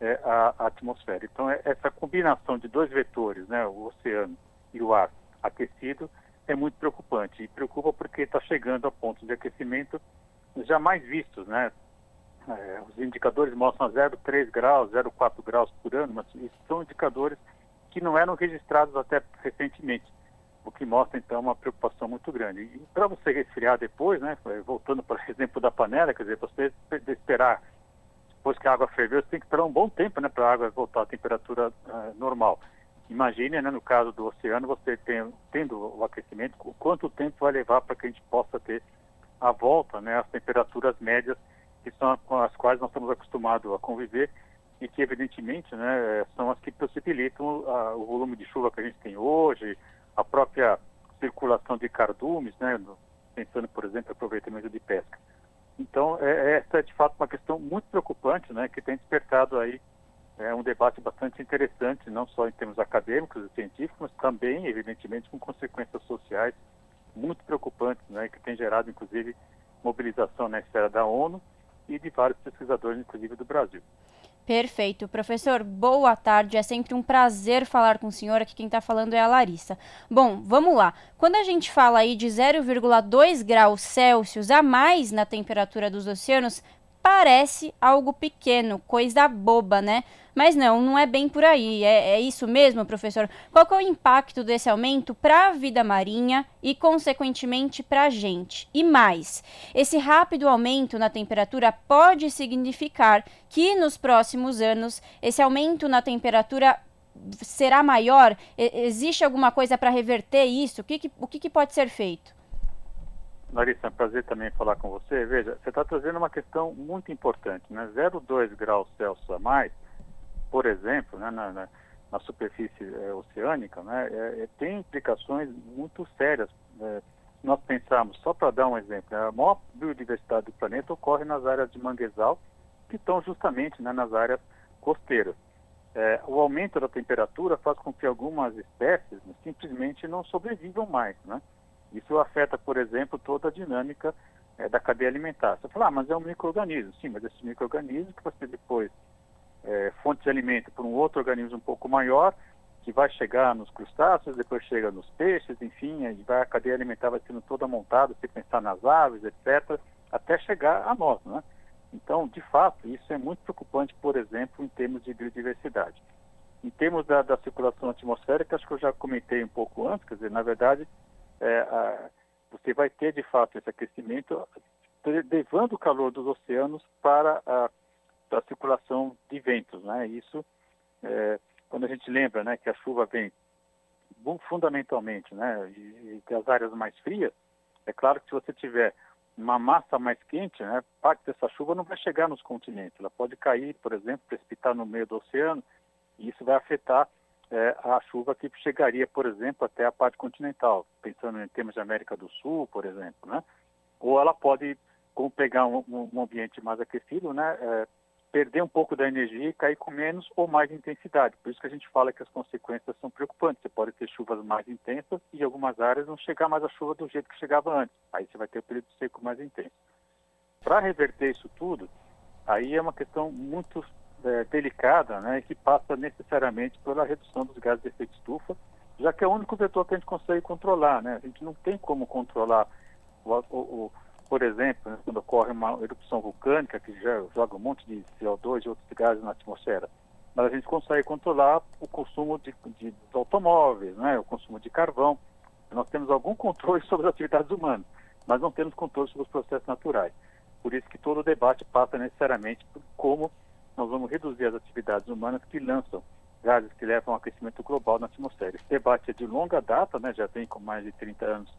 é, a, a, atmosfera. Então é, essa combinação de dois vetores, né, o oceano e o ar aquecido, é muito preocupante e preocupa porque está chegando a pontos de aquecimento jamais vistos, né? É, os indicadores mostram 0,3 graus, 0,4 graus por ano, mas são indicadores que não eram registrados até recentemente, o que mostra então uma preocupação muito grande. E para você resfriar depois, né, voltando para o [LAUGHS] exemplo da panela, quer dizer, você esperar depois que a água ferveu, você tem que esperar um bom tempo né, para a água voltar à temperatura uh, normal. Imagine, né, no caso do oceano, você tem, tendo o aquecimento, quanto tempo vai levar para que a gente possa ter a volta né, às temperaturas médias, que são com as quais nós estamos acostumados a conviver e que, evidentemente, né, são as que possibilitam a, o volume de chuva que a gente tem hoje, a própria circulação de cardumes, né, pensando, por exemplo, em aproveitamento de pesca. Então, é, essa é de fato uma questão muito preocupante, né, que tem despertado aí é, um debate bastante interessante, não só em termos acadêmicos e científicos, mas também, evidentemente, com consequências sociais muito preocupantes, né, que tem gerado, inclusive, mobilização na esfera da ONU e de vários pesquisadores, inclusive do Brasil. Perfeito. Professor, boa tarde. É sempre um prazer falar com o senhor. Aqui quem está falando é a Larissa. Bom, vamos lá. Quando a gente fala aí de 0,2 graus Celsius a mais na temperatura dos oceanos, parece algo pequeno, coisa boba, né? Mas não, não é bem por aí. É, é isso mesmo, professor? Qual é o impacto desse aumento para a vida marinha e, consequentemente, para a gente? E mais, esse rápido aumento na temperatura pode significar que nos próximos anos esse aumento na temperatura será maior? E existe alguma coisa para reverter isso? O que, que o que, que pode ser feito? Larissa, é um prazer também falar com você. Veja, você está trazendo uma questão muito importante, né? 0,2 graus Celsius a mais, por exemplo, né, na, na, na superfície é, oceânica, né, é, é, tem implicações muito sérias. É, nós pensamos, só para dar um exemplo, né, a maior biodiversidade do planeta ocorre nas áreas de manguezal, que estão justamente né, nas áreas costeiras. É, o aumento da temperatura faz com que algumas espécies né, simplesmente não sobrevivam mais, né? Isso afeta, por exemplo, toda a dinâmica é, da cadeia alimentar. Você fala, ah, mas é um microorganismo. Sim, mas esse microorganismo que você depois é, fonte de alimento para um outro organismo um pouco maior, que vai chegar nos crustáceos, depois chega nos peixes, enfim, a cadeia alimentar vai sendo toda montada, se pensar nas aves, etc., até chegar a nós, né? Então, de fato, isso é muito preocupante, por exemplo, em termos de biodiversidade. Em termos da, da circulação atmosférica, acho que eu já comentei um pouco antes, quer dizer, na verdade, é, a, você vai ter de fato esse aquecimento levando o calor dos oceanos para a, a circulação de ventos, né? Isso, é, quando a gente lembra, né, que a chuva vem fundamentalmente, né, e, das áreas mais frias, é claro que se você tiver uma massa mais quente, né, parte dessa chuva não vai chegar nos continentes. Ela pode cair, por exemplo, precipitar no meio do oceano, e isso vai afetar é, a chuva que chegaria, por exemplo, até a parte continental, pensando em termos de América do Sul, por exemplo, né? Ou ela pode, como pegar um, um ambiente mais aquecido, né, é, perder um pouco da energia e cair com menos ou mais intensidade. Por isso que a gente fala que as consequências são preocupantes. Você pode ter chuvas mais intensas e em algumas áreas não chegar mais a chuva do jeito que chegava antes. Aí você vai ter o período seco mais intenso. Para reverter isso tudo, aí é uma questão muito é, delicada, né, que passa necessariamente pela redução dos gases de efeito estufa, já que é o único vetor que a gente consegue controlar, né? A gente não tem como controlar, o, o, o por exemplo, né, quando ocorre uma erupção vulcânica que joga um monte de CO2 e outros gases na atmosfera, mas a gente consegue controlar o consumo de, de automóveis, né, o consumo de carvão. Nós temos algum controle [LAUGHS] sobre as atividades humanas, mas não temos controle sobre os processos naturais. Por isso que todo o debate passa necessariamente por como nós vamos reduzir as atividades humanas que lançam gases que levam ao aquecimento global na atmosfera. Esse debate é de longa data, né, já vem com mais de 30 anos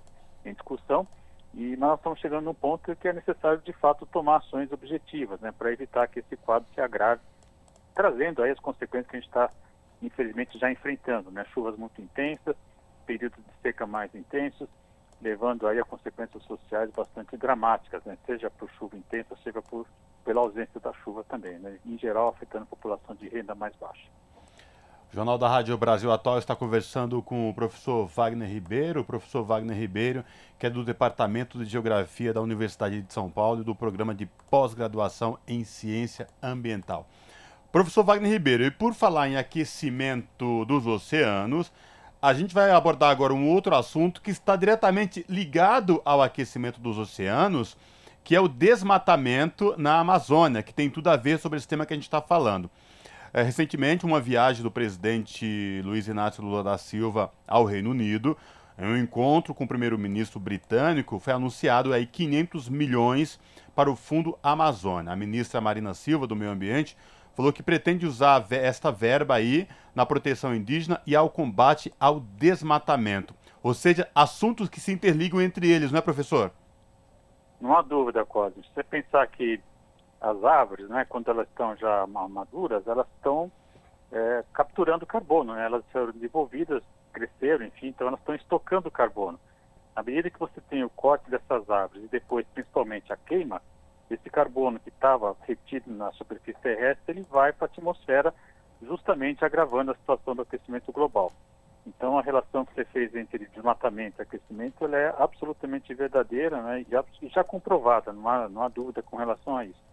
em discussão, e nós estamos chegando num ponto que é necessário, de fato, tomar ações objetivas né, para evitar que esse quadro se agrave, trazendo aí as consequências que a gente está, infelizmente, já enfrentando, né, chuvas muito intensas, períodos de seca mais intensos, levando aí a consequências sociais bastante dramáticas, né? seja por chuva intensa, seja por, pela ausência da chuva também, né? em geral afetando a população de renda mais baixa. O Jornal da Rádio Brasil Atual está conversando com o professor Wagner Ribeiro, o professor Wagner Ribeiro, que é do Departamento de Geografia da Universidade de São Paulo e do Programa de Pós-Graduação em Ciência Ambiental. Professor Wagner Ribeiro, e por falar em aquecimento dos oceanos, a gente vai abordar agora um outro assunto que está diretamente ligado ao aquecimento dos oceanos, que é o desmatamento na Amazônia, que tem tudo a ver sobre esse tema que a gente está falando. É, recentemente, uma viagem do presidente Luiz Inácio Lula da Silva ao Reino Unido, em um encontro com o primeiro-ministro britânico, foi anunciado aí 500 milhões para o Fundo Amazônia. A ministra Marina Silva, do Meio Ambiente, falou que pretende usar esta verba aí na proteção indígena e ao combate ao desmatamento. Ou seja, assuntos que se interligam entre eles, não é, professor? Não há dúvida, Cosme. Se você pensar que as árvores, né, quando elas estão já maduras, elas estão é, capturando carbono, né? elas foram desenvolvidas, cresceram, enfim, então elas estão estocando carbono. À medida que você tem o corte dessas árvores e depois, principalmente, a queima, esse carbono que estava retido na superfície terrestre, ele vai para a atmosfera, justamente agravando a situação do aquecimento global. Então, a relação que você fez entre desmatamento e aquecimento ela é absolutamente verdadeira né, e, já, já comprovada, não há, não há dúvida com relação a isso.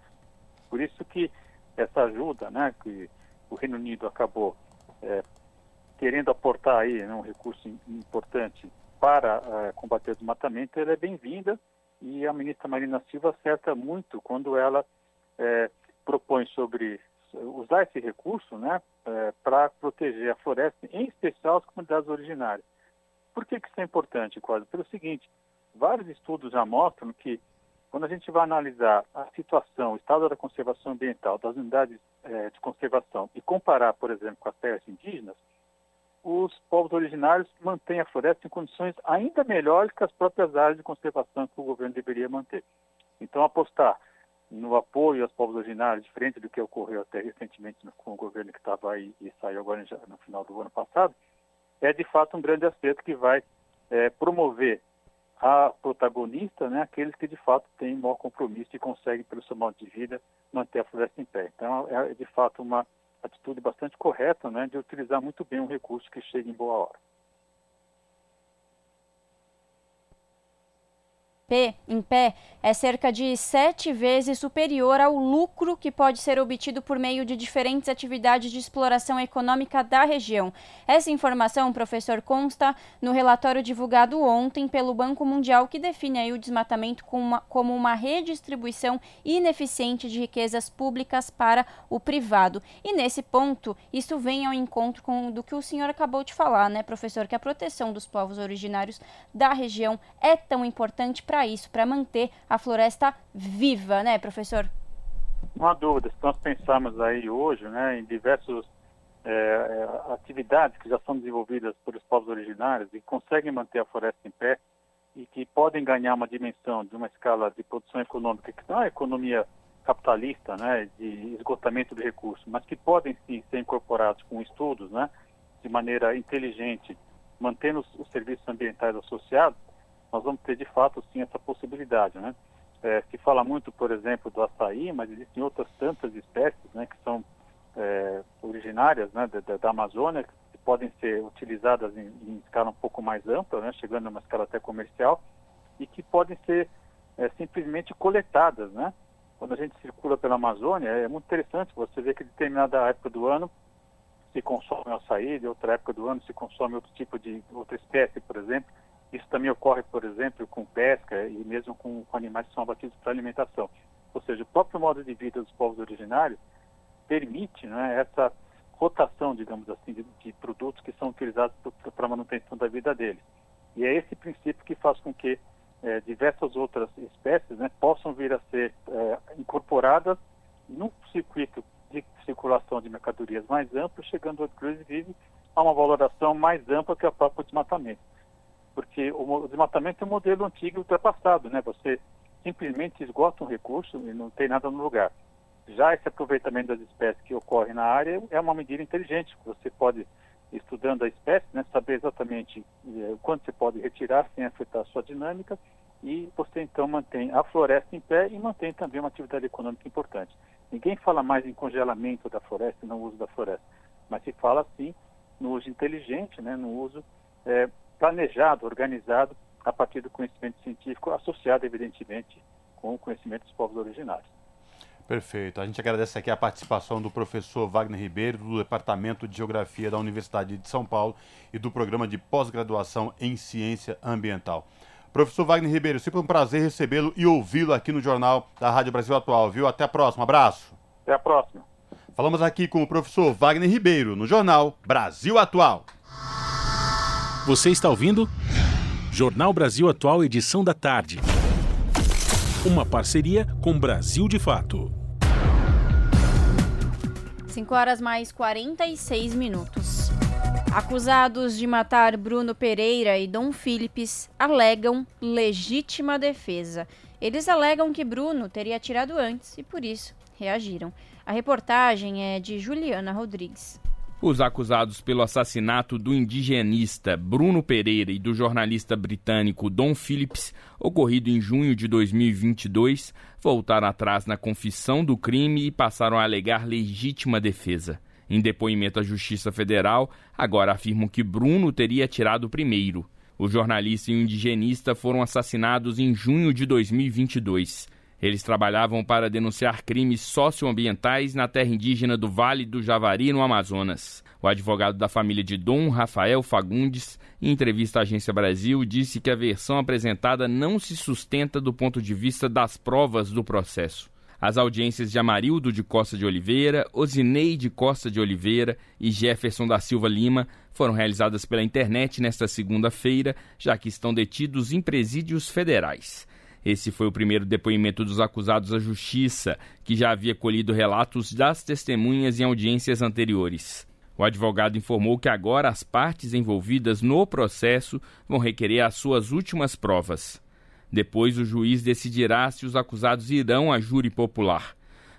Por isso que essa ajuda né, que o Reino Unido acabou é, querendo aportar aí né, um recurso importante para é, combater o desmatamento, ela é bem-vinda e a ministra Marina Silva acerta muito quando ela é, propõe sobre usar esse recurso né, é, para proteger a floresta, em especial as comunidades originárias. Por que, que isso é importante, quase? Pelo seguinte, vários estudos já mostram que quando a gente vai analisar a situação, o estado da conservação ambiental das unidades é, de conservação e comparar, por exemplo, com as terras indígenas, os povos originários mantêm a floresta em condições ainda melhores que as próprias áreas de conservação que o governo deveria manter. Então, apostar no apoio aos povos originários, diferente do que ocorreu até recentemente com o governo que estava aí e saiu agora no final do ano passado, é de fato um grande acerto que vai é, promover a protagonista, né, aqueles que de fato têm maior compromisso e conseguem, pelo seu modo de vida, manter a floresta em pé. Então, é de fato uma atitude bastante correta né, de utilizar muito bem um recurso que chega em boa hora. Em pé é cerca de sete vezes superior ao lucro que pode ser obtido por meio de diferentes atividades de exploração econômica da região. Essa informação, professor, consta no relatório divulgado ontem pelo Banco Mundial, que define o desmatamento como uma, como uma redistribuição ineficiente de riquezas públicas para o privado. E nesse ponto, isso vem ao encontro com do que o senhor acabou de falar, né, professor, que a proteção dos povos originários da região é tão importante para isso, para manter a floresta viva, né, professor? Não há dúvida. Se nós pensarmos aí hoje, né, em diversas é, é, atividades que já são desenvolvidas pelos povos originários e conseguem manter a floresta em pé e que podem ganhar uma dimensão de uma escala de produção econômica que não é a economia capitalista, né, de esgotamento de recursos, mas que podem sim ser incorporados com estudos, né, de maneira inteligente, mantendo os, os serviços ambientais associados, nós vamos ter de fato sim essa possibilidade, né? É, se fala muito, por exemplo, do açaí, mas existem outras tantas espécies, né, que são é, originárias, né, da, da, Amazônia, que podem ser utilizadas em, em, escala um pouco mais ampla, né, chegando a uma escala até comercial, e que podem ser é, simplesmente coletadas, né? Quando a gente circula pela Amazônia, é muito interessante você ver que determinada época do ano se consome açaí, de outra época do ano se consome outro tipo de outra espécie, por exemplo. Isso também ocorre, por exemplo, com pesca e mesmo com, com animais que são abatidos para alimentação. Ou seja, o próprio modo de vida dos povos originários permite né, essa rotação, digamos assim, de, de produtos que são utilizados para a manutenção da vida deles. E é esse princípio que faz com que é, diversas outras espécies né, possam vir a ser é, incorporadas num circuito de circulação de mercadorias mais amplo, chegando inclusive a uma valoração mais ampla que o próprio desmatamento. Porque o desmatamento é um modelo antigo ultrapassado, né? Você simplesmente esgota um recurso e não tem nada no lugar. Já esse aproveitamento das espécies que ocorre na área é uma medida inteligente. Você pode, estudando a espécie, né, saber exatamente eh, quanto você pode retirar sem afetar a sua dinâmica e você então mantém a floresta em pé e mantém também uma atividade econômica importante. Ninguém fala mais em congelamento da floresta e no uso da floresta, mas se fala sim no uso inteligente, né, no uso é, planejado, organizado a partir do conhecimento científico, associado evidentemente com o conhecimento dos povos originários. Perfeito. A gente agradece aqui a participação do professor Wagner Ribeiro, do Departamento de Geografia da Universidade de São Paulo e do Programa de Pós-Graduação em Ciência Ambiental. Professor Wagner Ribeiro, sempre um prazer recebê-lo e ouvi-lo aqui no Jornal da Rádio Brasil Atual, viu? Até a próxima. Abraço. Até a próxima. Falamos aqui com o professor Wagner Ribeiro no Jornal Brasil Atual. Você está ouvindo? Jornal Brasil Atual, edição da tarde. Uma parceria com Brasil de Fato. 5 horas mais 46 minutos. Acusados de matar Bruno Pereira e Dom Philips alegam legítima defesa. Eles alegam que Bruno teria atirado antes e por isso reagiram. A reportagem é de Juliana Rodrigues. Os acusados pelo assassinato do indigenista Bruno Pereira e do jornalista britânico Dom Phillips, ocorrido em junho de 2022, voltaram atrás na confissão do crime e passaram a alegar legítima defesa. Em depoimento à Justiça Federal, agora afirmam que Bruno teria atirado primeiro. O jornalista e o indigenista foram assassinados em junho de 2022. Eles trabalhavam para denunciar crimes socioambientais na terra indígena do Vale do Javari, no Amazonas. O advogado da família de Dom, Rafael Fagundes, em entrevista à Agência Brasil, disse que a versão apresentada não se sustenta do ponto de vista das provas do processo. As audiências de Amarildo de Costa de Oliveira, Osinei de Costa de Oliveira e Jefferson da Silva Lima foram realizadas pela internet nesta segunda-feira, já que estão detidos em presídios federais. Esse foi o primeiro depoimento dos acusados à Justiça, que já havia colhido relatos das testemunhas em audiências anteriores. O advogado informou que agora as partes envolvidas no processo vão requerer as suas últimas provas. Depois, o juiz decidirá se os acusados irão à júri popular.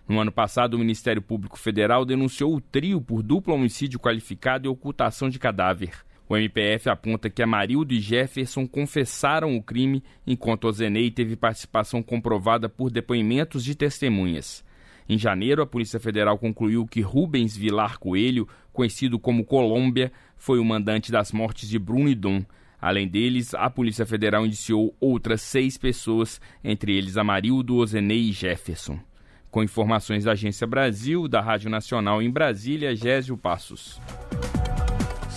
No ano passado, o Ministério Público Federal denunciou o trio por duplo homicídio qualificado e ocultação de cadáver. O MPF aponta que Amarildo e Jefferson confessaram o crime, enquanto Ozenei teve participação comprovada por depoimentos de testemunhas. Em janeiro, a Polícia Federal concluiu que Rubens Vilar Coelho, conhecido como Colômbia, foi o mandante das mortes de Bruno e Dom. Além deles, a Polícia Federal indiciou outras seis pessoas, entre eles Amarildo, Ozenei e Jefferson. Com informações da Agência Brasil, da Rádio Nacional em Brasília, Gésio Passos.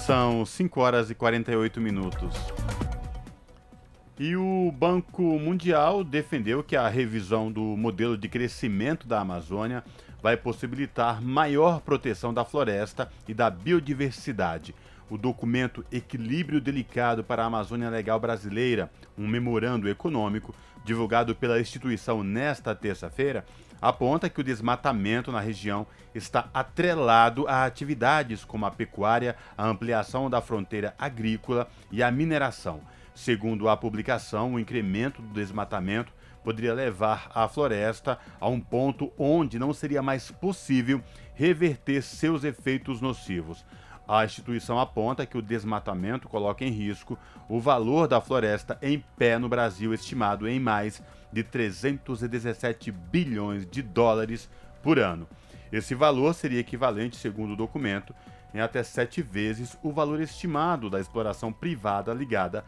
São 5 horas e 48 minutos. E o Banco Mundial defendeu que a revisão do modelo de crescimento da Amazônia vai possibilitar maior proteção da floresta e da biodiversidade o documento Equilíbrio Delicado para a Amazônia Legal Brasileira, um memorando econômico, divulgado pela instituição nesta terça-feira, aponta que o desmatamento na região está atrelado a atividades como a pecuária, a ampliação da fronteira agrícola e a mineração. Segundo a publicação, o incremento do desmatamento poderia levar a floresta a um ponto onde não seria mais possível reverter seus efeitos nocivos. A instituição aponta que o desmatamento coloca em risco o valor da floresta em pé no Brasil, estimado em mais de 317 bilhões de dólares por ano. Esse valor seria equivalente, segundo o documento, em até sete vezes o valor estimado da exploração privada ligada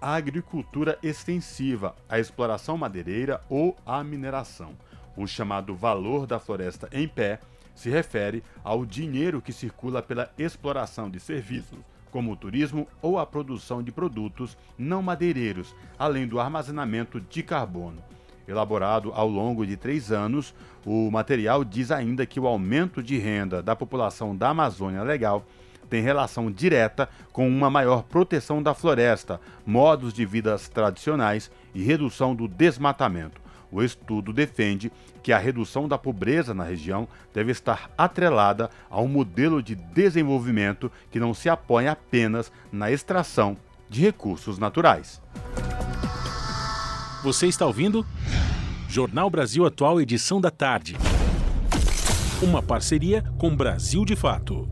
a agricultura extensiva, a exploração madeireira ou a mineração. O chamado valor da floresta em pé se refere ao dinheiro que circula pela exploração de serviços, como o turismo ou a produção de produtos não madeireiros, além do armazenamento de carbono. Elaborado ao longo de três anos, o material diz ainda que o aumento de renda da população da Amazônia Legal tem relação direta com uma maior proteção da floresta, modos de vidas tradicionais e redução do desmatamento. O estudo defende que a redução da pobreza na região deve estar atrelada a um modelo de desenvolvimento que não se apoia apenas na extração de recursos naturais. Você está ouvindo? Jornal Brasil Atual, edição da tarde. Uma parceria com Brasil de Fato.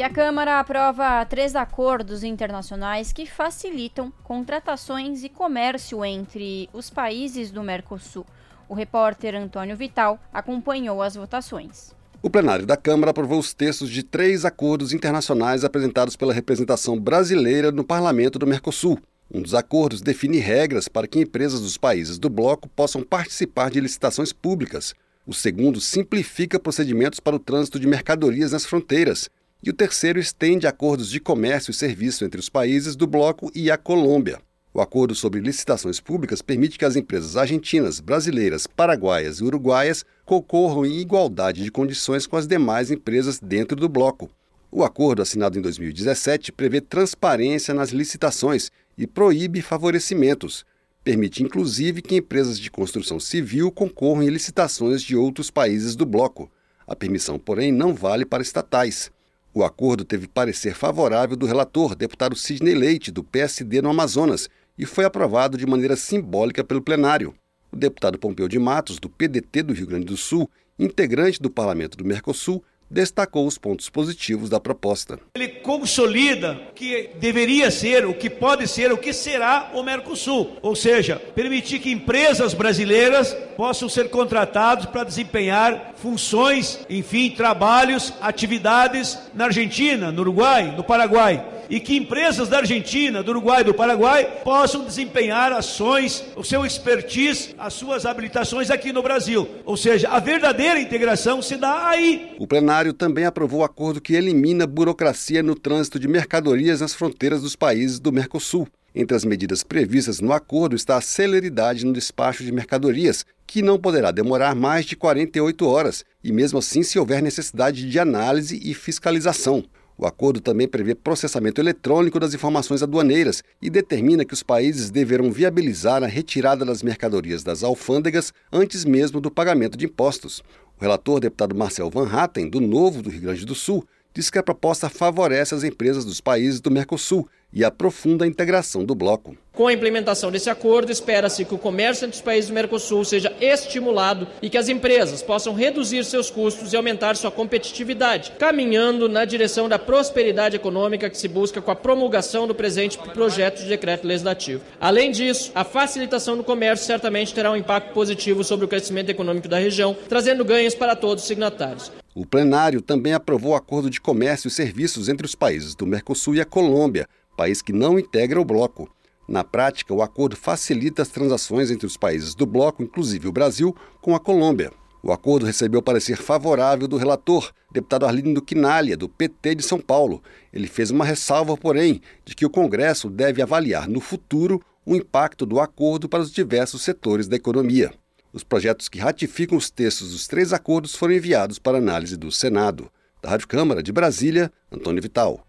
E a Câmara aprova três acordos internacionais que facilitam contratações e comércio entre os países do Mercosul. O repórter Antônio Vital acompanhou as votações. O plenário da Câmara aprovou os textos de três acordos internacionais apresentados pela representação brasileira no Parlamento do Mercosul. Um dos acordos define regras para que empresas dos países do bloco possam participar de licitações públicas. O segundo simplifica procedimentos para o trânsito de mercadorias nas fronteiras e o terceiro estende acordos de comércio e serviço entre os países do bloco e a Colômbia. O acordo sobre licitações públicas permite que as empresas argentinas, brasileiras, paraguaias e uruguaias concorram em igualdade de condições com as demais empresas dentro do bloco. O acordo, assinado em 2017, prevê transparência nas licitações e proíbe favorecimentos. Permite, inclusive, que empresas de construção civil concorram em licitações de outros países do bloco. A permissão, porém, não vale para estatais. O acordo teve parecer favorável do relator, deputado Sidney Leite, do PSD no Amazonas, e foi aprovado de maneira simbólica pelo plenário. O deputado Pompeu de Matos, do PDT do Rio Grande do Sul, integrante do parlamento do Mercosul, destacou os pontos positivos da proposta. Ele consolida o que deveria ser, o que pode ser, o que será o Mercosul, ou seja, permitir que empresas brasileiras possam ser contratadas para desempenhar funções, enfim, trabalhos, atividades na Argentina, no Uruguai, no Paraguai e que empresas da Argentina, do Uruguai e do Paraguai possam desempenhar ações, o seu expertise, as suas habilitações aqui no Brasil. Ou seja, a verdadeira integração se dá aí. O plenário também aprovou o acordo que elimina burocracia no trânsito de mercadorias nas fronteiras dos países do Mercosul. Entre as medidas previstas no acordo está a celeridade no despacho de mercadorias, que não poderá demorar mais de 48 horas, e mesmo assim se houver necessidade de análise e fiscalização. O acordo também prevê processamento eletrônico das informações aduaneiras e determina que os países deverão viabilizar a retirada das mercadorias das alfândegas antes mesmo do pagamento de impostos. O relator, deputado Marcel Van Hatten, do Novo do Rio Grande do Sul, diz que a proposta favorece as empresas dos países do Mercosul e aprofunda a integração do bloco. Com a implementação desse acordo, espera-se que o comércio entre os países do Mercosul seja estimulado e que as empresas possam reduzir seus custos e aumentar sua competitividade, caminhando na direção da prosperidade econômica que se busca com a promulgação do presente projeto de decreto legislativo. Além disso, a facilitação do comércio certamente terá um impacto positivo sobre o crescimento econômico da região, trazendo ganhos para todos os signatários. O plenário também aprovou o acordo de comércio e serviços entre os países do Mercosul e a Colômbia, país que não integra o bloco. Na prática, o acordo facilita as transações entre os países do bloco, inclusive o Brasil, com a Colômbia. O acordo recebeu parecer favorável do relator, deputado Arlindo Quinalha, do PT de São Paulo. Ele fez uma ressalva, porém, de que o Congresso deve avaliar no futuro o impacto do acordo para os diversos setores da economia. Os projetos que ratificam os textos dos três acordos foram enviados para análise do Senado. Da Rádio Câmara de Brasília, Antônio Vital.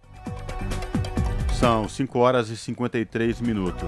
São 5 horas e 53 minutos.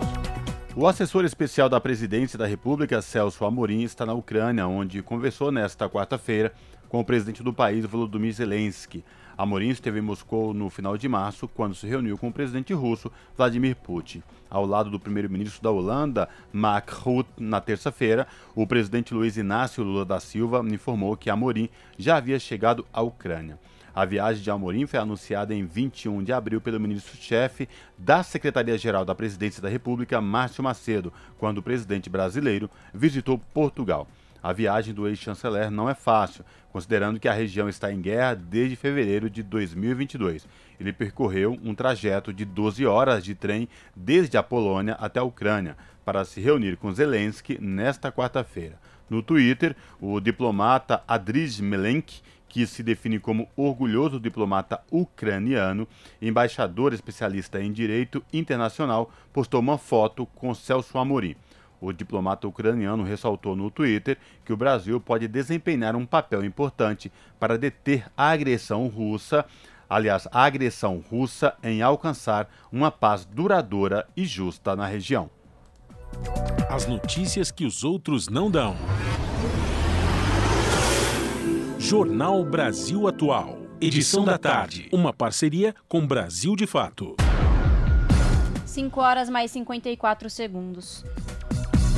O assessor especial da Presidência da República, Celso Amorim, está na Ucrânia, onde conversou nesta quarta-feira com o presidente do país, Volodymyr Zelensky. Amorim esteve em Moscou no final de março, quando se reuniu com o presidente russo, Vladimir Putin. Ao lado do primeiro-ministro da Holanda, Mark Rutte, na terça-feira, o presidente Luiz Inácio Lula da Silva informou que Amorim já havia chegado à Ucrânia. A viagem de Amorim foi anunciada em 21 de abril pelo ministro-chefe da Secretaria-Geral da Presidência da República, Márcio Macedo, quando o presidente brasileiro visitou Portugal. A viagem do ex-chanceler não é fácil, considerando que a região está em guerra desde fevereiro de 2022. Ele percorreu um trajeto de 12 horas de trem desde a Polônia até a Ucrânia para se reunir com Zelensky nesta quarta-feira. No Twitter, o diplomata Adriz Melenk que se define como orgulhoso diplomata ucraniano, embaixador especialista em direito internacional, postou uma foto com Celso Amorim. O diplomata ucraniano ressaltou no Twitter que o Brasil pode desempenhar um papel importante para deter a agressão russa, aliás, a agressão russa em alcançar uma paz duradoura e justa na região. As notícias que os outros não dão. Jornal Brasil Atual. Edição da tarde. Uma parceria com Brasil de Fato. 5 horas mais 54 segundos.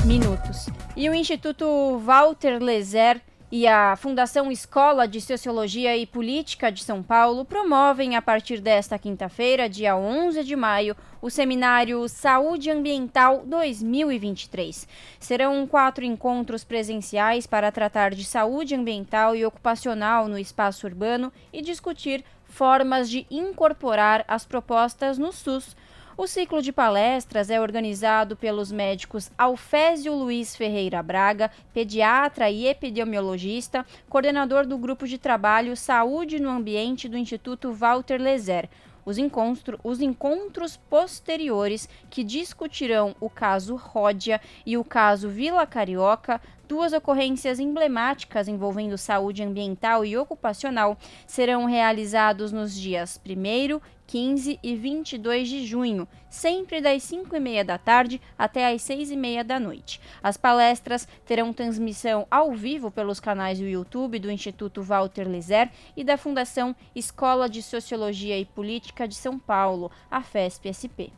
Minutos. E o Instituto Walter Lezer e a Fundação Escola de Sociologia e Política de São Paulo promovem a partir desta quinta-feira, dia 11 de maio, o seminário Saúde Ambiental 2023. Serão quatro encontros presenciais para tratar de saúde ambiental e ocupacional no espaço urbano e discutir formas de incorporar as propostas no SUS o ciclo de palestras é organizado pelos médicos Alfésio Luiz Ferreira Braga, pediatra e epidemiologista, coordenador do grupo de trabalho Saúde no Ambiente do Instituto Walter Lezer. Os, encontro, os encontros posteriores que discutirão o caso Ródia e o caso Vila Carioca, duas ocorrências emblemáticas envolvendo saúde ambiental e ocupacional, serão realizados nos dias 1 15 e 22 de junho, sempre das 5 e meia da tarde até as 6 e meia da noite. As palestras terão transmissão ao vivo pelos canais do YouTube do Instituto Walter Lezer e da Fundação Escola de Sociologia e Política de São Paulo, a FESP-SP.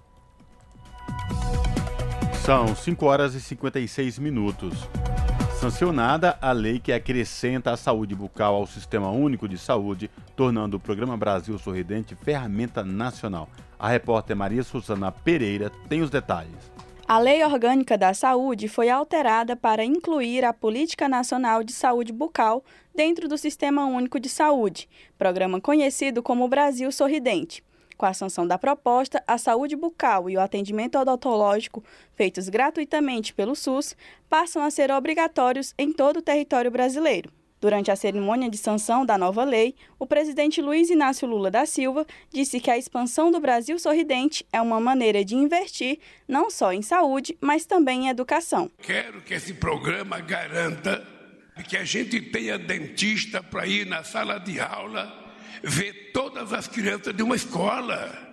São 5 horas e 56 minutos. Sancionada a lei que acrescenta a saúde bucal ao Sistema Único de Saúde, tornando o Programa Brasil Sorridente ferramenta nacional. A repórter Maria Suzana Pereira tem os detalhes. A Lei Orgânica da Saúde foi alterada para incluir a Política Nacional de Saúde Bucal dentro do Sistema Único de Saúde, programa conhecido como Brasil Sorridente. Com a sanção da proposta, a saúde bucal e o atendimento odontológico feitos gratuitamente pelo SUS passam a ser obrigatórios em todo o território brasileiro. Durante a cerimônia de sanção da nova lei, o presidente Luiz Inácio Lula da Silva disse que a expansão do Brasil Sorridente é uma maneira de investir não só em saúde, mas também em educação. Quero que esse programa garanta que a gente tenha dentista para ir na sala de aula ver todas as crianças de uma escola.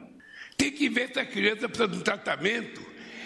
Tem que ver se a criança precisa um tratamento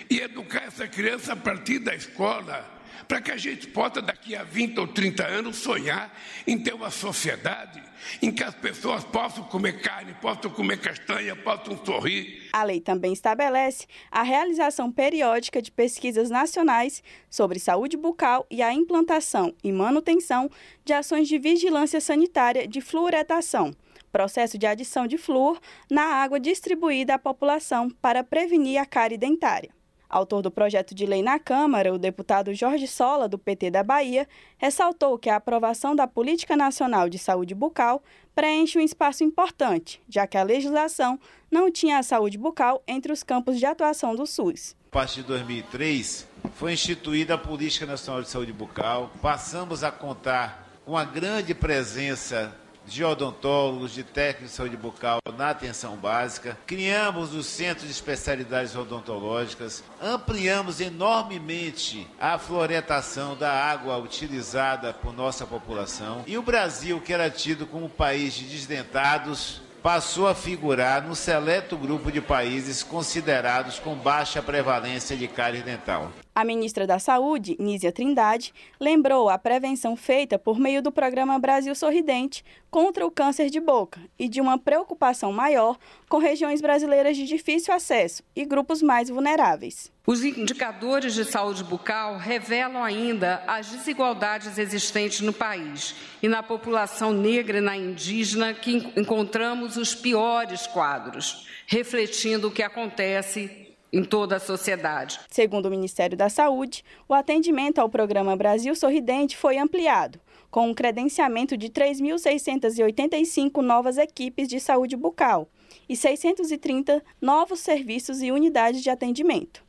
e educar essa criança a partir da escola para que a gente possa, daqui a 20 ou 30 anos, sonhar em ter uma sociedade em que as pessoas possam comer carne, possam comer castanha, possam sorrir. A lei também estabelece a realização periódica de pesquisas nacionais sobre saúde bucal e a implantação e manutenção de ações de vigilância sanitária de fluoretação processo de adição de flúor na água distribuída à população para prevenir a cárie dentária. Autor do projeto de lei na Câmara, o deputado Jorge Sola, do PT da Bahia, ressaltou que a aprovação da Política Nacional de Saúde Bucal preenche um espaço importante, já que a legislação não tinha a saúde bucal entre os campos de atuação do SUS. A partir de 2003, foi instituída a Política Nacional de Saúde Bucal. Passamos a contar com a grande presença de odontólogos, de técnicos de saúde bucal na atenção básica, criamos os centros de especialidades odontológicas, ampliamos enormemente a floretação da água utilizada por nossa população e o Brasil, que era tido como um país de desdentados, passou a figurar no seleto grupo de países considerados com baixa prevalência de cárie dental. A ministra da Saúde, Nízia Trindade, lembrou a prevenção feita por meio do programa Brasil Sorridente contra o câncer de boca e de uma preocupação maior com regiões brasileiras de difícil acesso e grupos mais vulneráveis. Os indicadores de saúde bucal revelam ainda as desigualdades existentes no país e na população negra e na indígena que encontramos os piores quadros, refletindo o que acontece em toda a sociedade. Segundo o Ministério da Saúde, o atendimento ao programa Brasil Sorridente foi ampliado, com um credenciamento de 3.685 novas equipes de saúde bucal e 630 novos serviços e unidades de atendimento.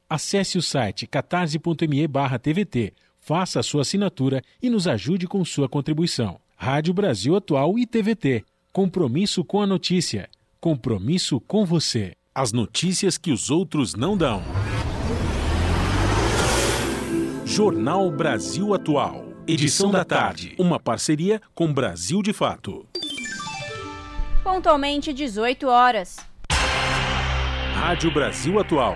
Acesse o site catarse.me/tvt, faça a sua assinatura e nos ajude com sua contribuição. Rádio Brasil Atual e TVT. Compromisso com a notícia. Compromisso com você. As notícias que os outros não dão. Jornal Brasil Atual. Edição da tarde. Uma parceria com Brasil de Fato. Pontualmente 18 horas. Rádio Brasil Atual.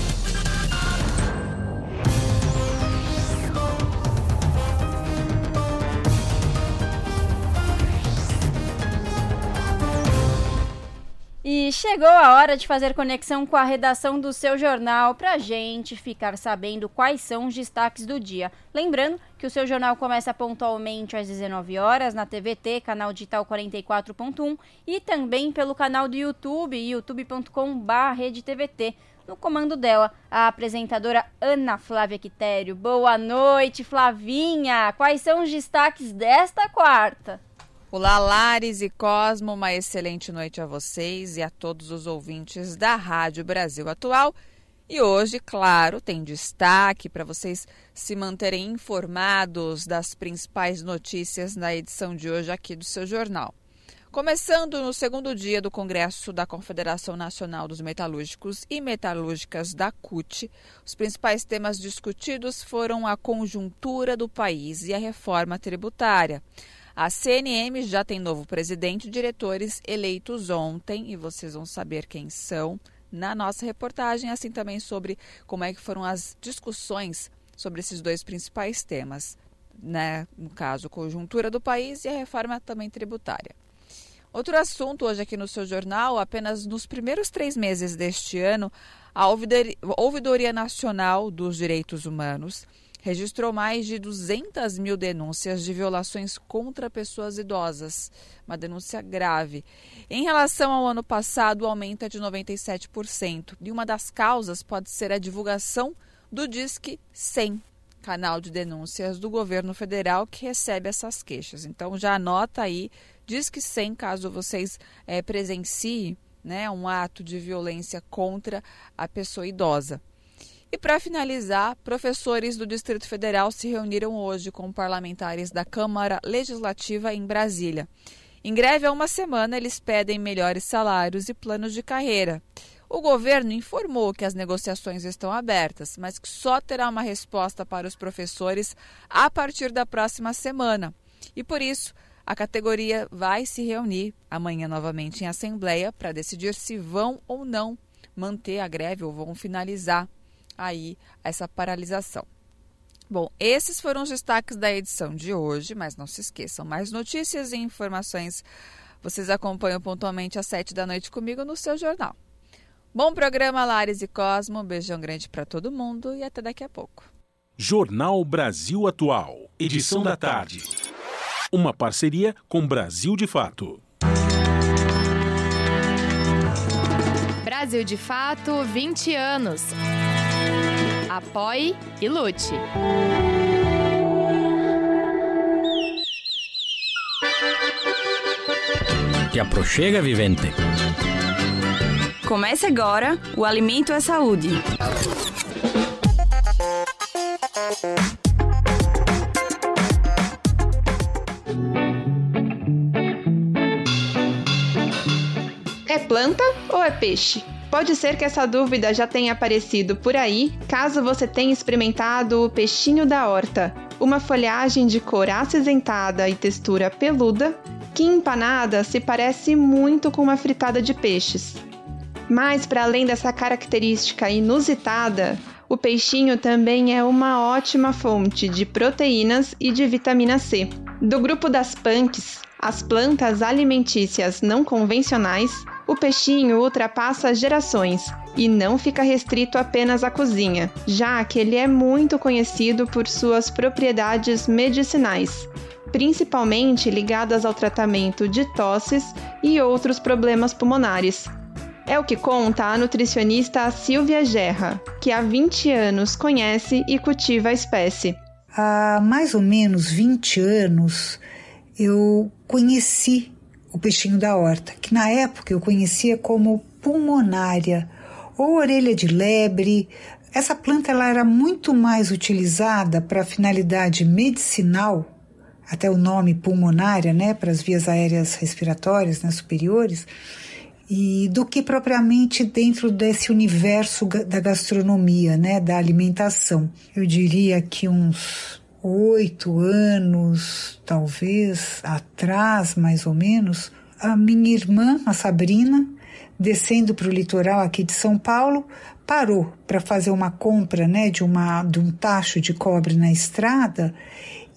E chegou a hora de fazer conexão com a redação do seu jornal para a gente ficar sabendo quais são os destaques do dia. Lembrando que o seu jornal começa pontualmente às 19 horas na TVT, canal digital 44.1 e também pelo canal do YouTube, youtube.com/redetvt. No comando dela, a apresentadora Ana Flávia Quitério. Boa noite, Flavinha! Quais são os destaques desta quarta? Olá, Lares e Cosmo, uma excelente noite a vocês e a todos os ouvintes da Rádio Brasil Atual. E hoje, claro, tem destaque para vocês se manterem informados das principais notícias na edição de hoje aqui do seu jornal. Começando no segundo dia do Congresso da Confederação Nacional dos Metalúrgicos e Metalúrgicas da CUT, os principais temas discutidos foram a conjuntura do país e a reforma tributária. A CNM já tem novo presidente e diretores eleitos ontem e vocês vão saber quem são na nossa reportagem, assim também sobre como é que foram as discussões sobre esses dois principais temas, né? no caso, conjuntura do país e a reforma também tributária. Outro assunto hoje aqui no seu jornal, apenas nos primeiros três meses deste ano, a Ouvidoria Nacional dos Direitos Humanos registrou mais de 200 mil denúncias de violações contra pessoas idosas, uma denúncia grave. Em relação ao ano passado, o aumento é de 97%. E uma das causas pode ser a divulgação do Disque 100, canal de denúncias do governo federal que recebe essas queixas. Então já anota aí, Disque 100, caso vocês é, presenciem né, um ato de violência contra a pessoa idosa. E para finalizar, professores do Distrito Federal se reuniram hoje com parlamentares da Câmara Legislativa em Brasília. Em greve há uma semana, eles pedem melhores salários e planos de carreira. O governo informou que as negociações estão abertas, mas que só terá uma resposta para os professores a partir da próxima semana. E por isso, a categoria vai se reunir amanhã novamente em assembleia para decidir se vão ou não manter a greve ou vão finalizar aí essa paralisação. Bom, esses foram os destaques da edição de hoje, mas não se esqueçam, mais notícias e informações vocês acompanham pontualmente às sete da noite comigo no seu jornal. Bom programa, Lares e Cosmo. Um beijão grande para todo mundo e até daqui a pouco. Jornal Brasil Atual, edição da tarde. Uma parceria com Brasil de Fato. Brasil de Fato, 20 anos. Apoie e lute. Te aproxega, vivente. Comece agora, o alimento é saúde. planta ou é peixe? Pode ser que essa dúvida já tenha aparecido por aí, caso você tenha experimentado o peixinho da horta, uma folhagem de cor acinzentada e textura peluda, que empanada se parece muito com uma fritada de peixes. Mas, para além dessa característica inusitada, o peixinho também é uma ótima fonte de proteínas e de vitamina C. Do grupo das punks, as plantas alimentícias não convencionais, o peixinho ultrapassa gerações e não fica restrito apenas à cozinha, já que ele é muito conhecido por suas propriedades medicinais, principalmente ligadas ao tratamento de tosses e outros problemas pulmonares. É o que conta a nutricionista Silvia Gerra, que há 20 anos conhece e cultiva a espécie. Há mais ou menos 20 anos eu conheci o peixinho da horta, que na época eu conhecia como pulmonária ou orelha de lebre. Essa planta ela era muito mais utilizada para finalidade medicinal, até o nome pulmonária, né, para as vias aéreas respiratórias né, superiores, e do que propriamente dentro desse universo da gastronomia, né, da alimentação. Eu diria que uns oito anos, talvez, atrás, mais ou menos, a minha irmã, a Sabrina, descendo para o litoral aqui de São Paulo, parou para fazer uma compra né, de, uma, de um tacho de cobre na estrada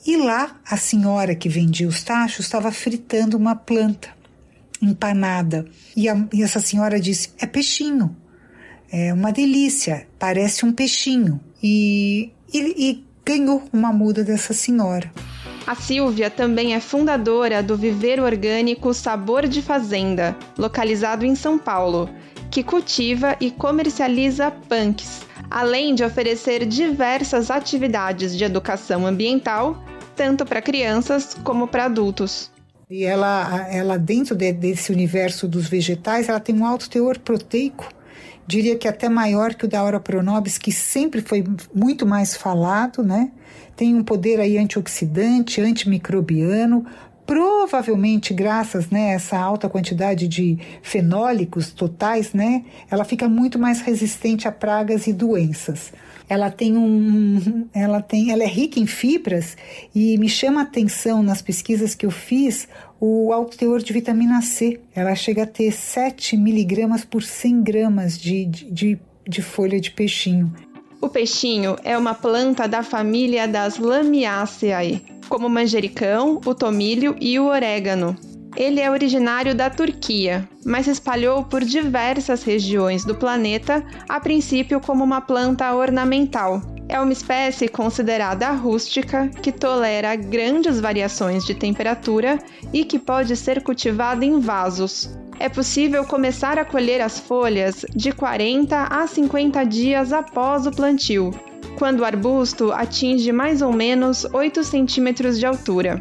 e lá a senhora que vendia os tachos estava fritando uma planta empanada. E, a, e essa senhora disse: é peixinho, é uma delícia, parece um peixinho. E, e, e ganhou uma muda dessa senhora. A Silvia também é fundadora do Viver Orgânico Sabor de Fazenda, localizado em São Paulo, que cultiva e comercializa punks, além de oferecer diversas atividades de educação ambiental, tanto para crianças como para adultos. E ela, ela dentro de, desse universo dos vegetais, ela tem um alto teor proteico diria que até maior que o da Aura pronobis, que sempre foi muito mais falado, né? Tem um poder aí antioxidante, antimicrobiano, provavelmente graças né, a essa alta quantidade de fenólicos totais, né, ela fica muito mais resistente a pragas e doenças. Ela tem um, [LAUGHS] ela tem, ela é rica em fibras e me chama a atenção nas pesquisas que eu fiz o alto teor de vitamina C. Ela chega a ter 7 miligramas por 100 gramas de, de, de folha de peixinho. O peixinho é uma planta da família das Lamiaceae, como o manjericão, o tomilho e o orégano. Ele é originário da Turquia, mas se espalhou por diversas regiões do planeta, a princípio como uma planta ornamental. É uma espécie considerada rústica, que tolera grandes variações de temperatura e que pode ser cultivada em vasos. É possível começar a colher as folhas de 40 a 50 dias após o plantio, quando o arbusto atinge mais ou menos 8 centímetros de altura.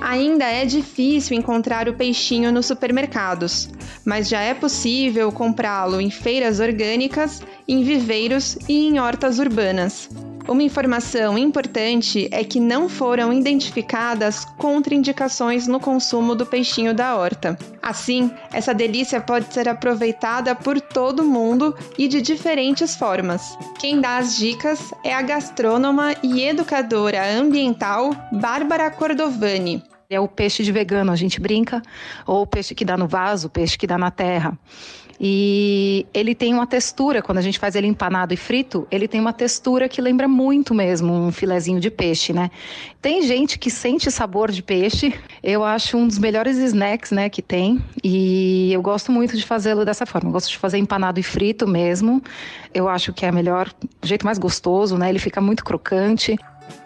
Ainda é difícil encontrar o peixinho nos supermercados, mas já é possível comprá-lo em feiras orgânicas, em viveiros e em hortas urbanas. Uma informação importante é que não foram identificadas contraindicações no consumo do peixinho da horta. Assim, essa delícia pode ser aproveitada por todo mundo e de diferentes formas. Quem dá as dicas é a gastrônoma e educadora ambiental Bárbara Cordovani. É o peixe de vegano, a gente brinca, ou o peixe que dá no vaso, o peixe que dá na terra. E ele tem uma textura, quando a gente faz ele empanado e frito, ele tem uma textura que lembra muito mesmo um filezinho de peixe, né? Tem gente que sente sabor de peixe, eu acho um dos melhores snacks, né, que tem. E eu gosto muito de fazê-lo dessa forma. Eu gosto de fazer empanado e frito mesmo. Eu acho que é melhor, o jeito mais gostoso, né? Ele fica muito crocante.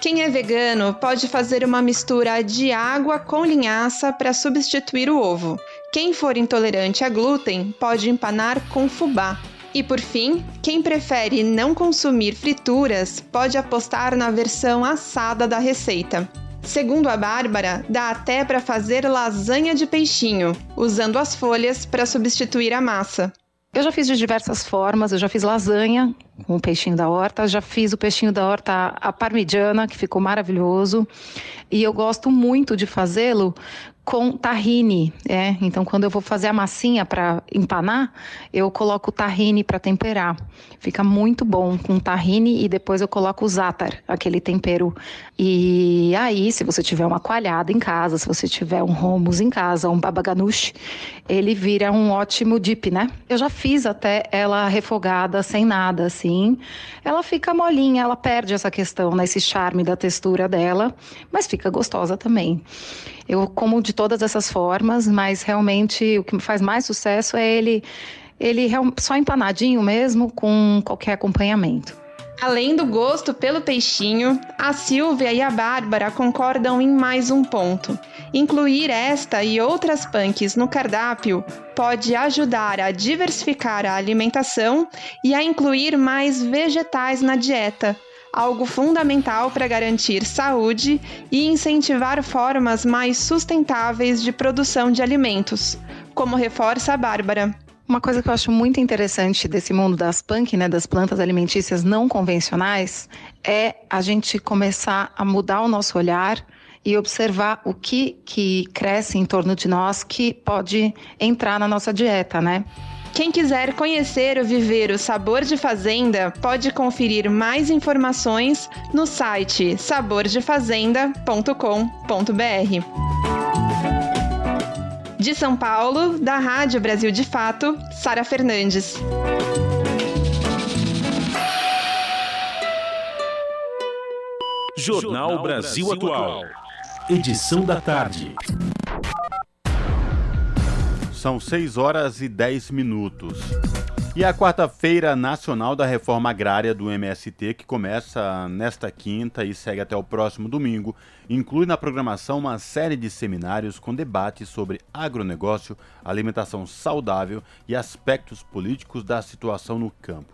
Quem é vegano pode fazer uma mistura de água com linhaça para substituir o ovo. Quem for intolerante a glúten pode empanar com fubá. E por fim, quem prefere não consumir frituras pode apostar na versão assada da receita. Segundo a Bárbara, dá até para fazer lasanha de peixinho, usando as folhas para substituir a massa. Eu já fiz de diversas formas, eu já fiz lasanha com o peixinho da horta, já fiz o peixinho da horta a parmigiana, que ficou maravilhoso. E eu gosto muito de fazê-lo com tahine, é. Então, quando eu vou fazer a massinha para empanar, eu coloco tahine para temperar. Fica muito bom com tahine e depois eu coloco o za'atar, aquele tempero. E aí, se você tiver uma coalhada em casa, se você tiver um hummus em casa, um baba ganoush, ele vira um ótimo dip, né? Eu já fiz até ela refogada sem nada, assim. Ela fica molinha, ela perde essa questão, né, esse charme da textura dela, mas fica gostosa também. Eu como de todas essas formas, mas realmente o que faz mais sucesso é ele, ele só empanadinho mesmo, com qualquer acompanhamento. Além do gosto pelo peixinho, a Silvia e a Bárbara concordam em mais um ponto. Incluir esta e outras punks no cardápio pode ajudar a diversificar a alimentação e a incluir mais vegetais na dieta, algo fundamental para garantir saúde e incentivar formas mais sustentáveis de produção de alimentos, como reforça a Bárbara. Uma coisa que eu acho muito interessante desse mundo das punk, né, das plantas alimentícias não convencionais, é a gente começar a mudar o nosso olhar e observar o que, que cresce em torno de nós que pode entrar na nossa dieta, né? Quem quiser conhecer ou viver o sabor de fazenda, pode conferir mais informações no site sabordefazenda.com.br. De São Paulo, da Rádio Brasil de Fato, Sara Fernandes. Jornal Brasil Atual. Edição da tarde. São 6 horas e 10 minutos. E a quarta-feira nacional da reforma agrária do MST, que começa nesta quinta e segue até o próximo domingo, inclui na programação uma série de seminários com debates sobre agronegócio, alimentação saudável e aspectos políticos da situação no campo.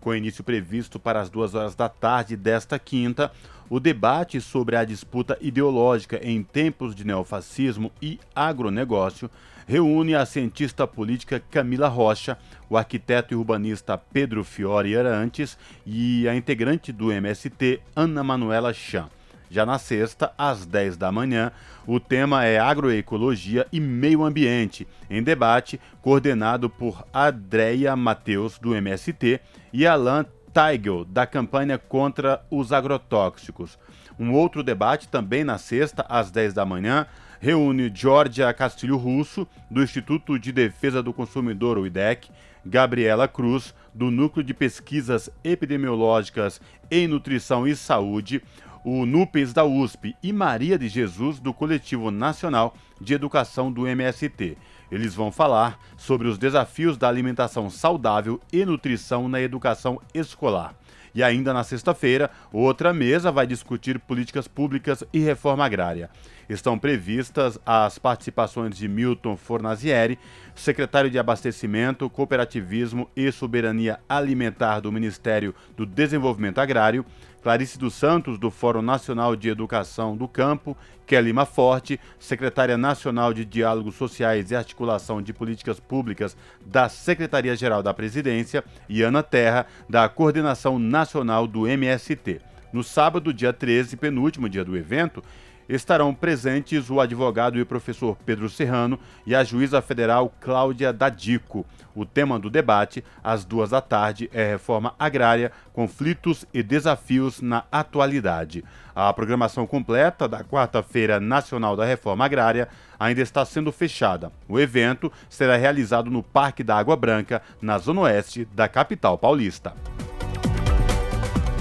Com início previsto para as duas horas da tarde desta quinta, o debate sobre a disputa ideológica em tempos de neofascismo e agronegócio reúne a cientista política Camila Rocha, o arquiteto e urbanista Pedro Fiore Arantes e a integrante do MST, Ana Manuela Chan. Já na sexta, às 10 da manhã, o tema é agroecologia e meio ambiente, em debate coordenado por Adreia Mateus, do MST, e Alain Teigel, da campanha contra os agrotóxicos. Um outro debate, também na sexta, às 10 da manhã, reúne Georgia Castilho Russo, do Instituto de Defesa do Consumidor, o IDEC, Gabriela Cruz, do Núcleo de Pesquisas Epidemiológicas em Nutrição e Saúde, o NUPES da USP e Maria de Jesus, do Coletivo Nacional de Educação do MST. Eles vão falar sobre os desafios da alimentação saudável e nutrição na educação escolar. E ainda na sexta-feira, outra mesa vai discutir políticas públicas e reforma agrária. Estão previstas as participações de Milton Fornazieri, secretário de Abastecimento, Cooperativismo e Soberania Alimentar do Ministério do Desenvolvimento Agrário, Clarice dos Santos, do Fórum Nacional de Educação do Campo, Kelly Forte, secretária nacional de Diálogos Sociais e Articulação de Políticas Públicas da Secretaria-Geral da Presidência, e Ana Terra, da Coordenação Nacional do MST. No sábado, dia 13, penúltimo dia do evento, estarão presentes o advogado e professor Pedro Serrano e a juíza federal Cláudia Dadico. O tema do debate, às duas da tarde, é reforma agrária, conflitos e desafios na atualidade. A programação completa da Quarta-feira Nacional da Reforma Agrária ainda está sendo fechada. O evento será realizado no Parque da Água Branca, na zona oeste da capital paulista.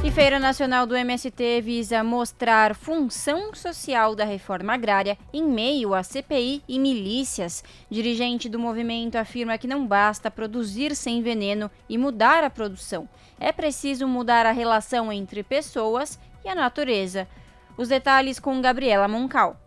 E Feira Nacional do MST visa mostrar função social da reforma agrária em meio à CPI e milícias. Dirigente do movimento afirma que não basta produzir sem veneno e mudar a produção. É preciso mudar a relação entre pessoas e a natureza. Os detalhes com Gabriela Moncal.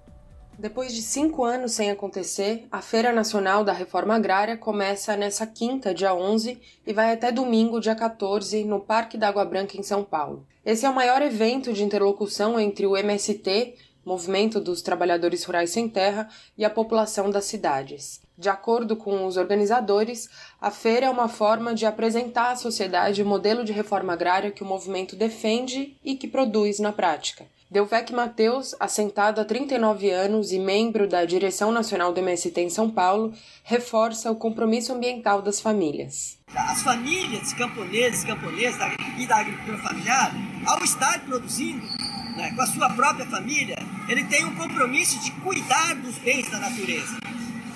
Depois de cinco anos sem acontecer, a Feira Nacional da Reforma Agrária começa nessa quinta, dia 11, e vai até domingo, dia 14, no Parque da Água Branca, em São Paulo. Esse é o maior evento de interlocução entre o MST, Movimento dos Trabalhadores Rurais Sem Terra, e a população das cidades. De acordo com os organizadores, a feira é uma forma de apresentar à sociedade o modelo de reforma agrária que o movimento defende e que produz na prática. Delvec Mateus, assentado há 39 anos e membro da direção nacional do MST em São Paulo, reforça o compromisso ambiental das famílias. As famílias camponeses, camponesas e da agricultura familiar, ao estar produzindo né, com a sua própria família, ele tem um compromisso de cuidar dos bens da natureza.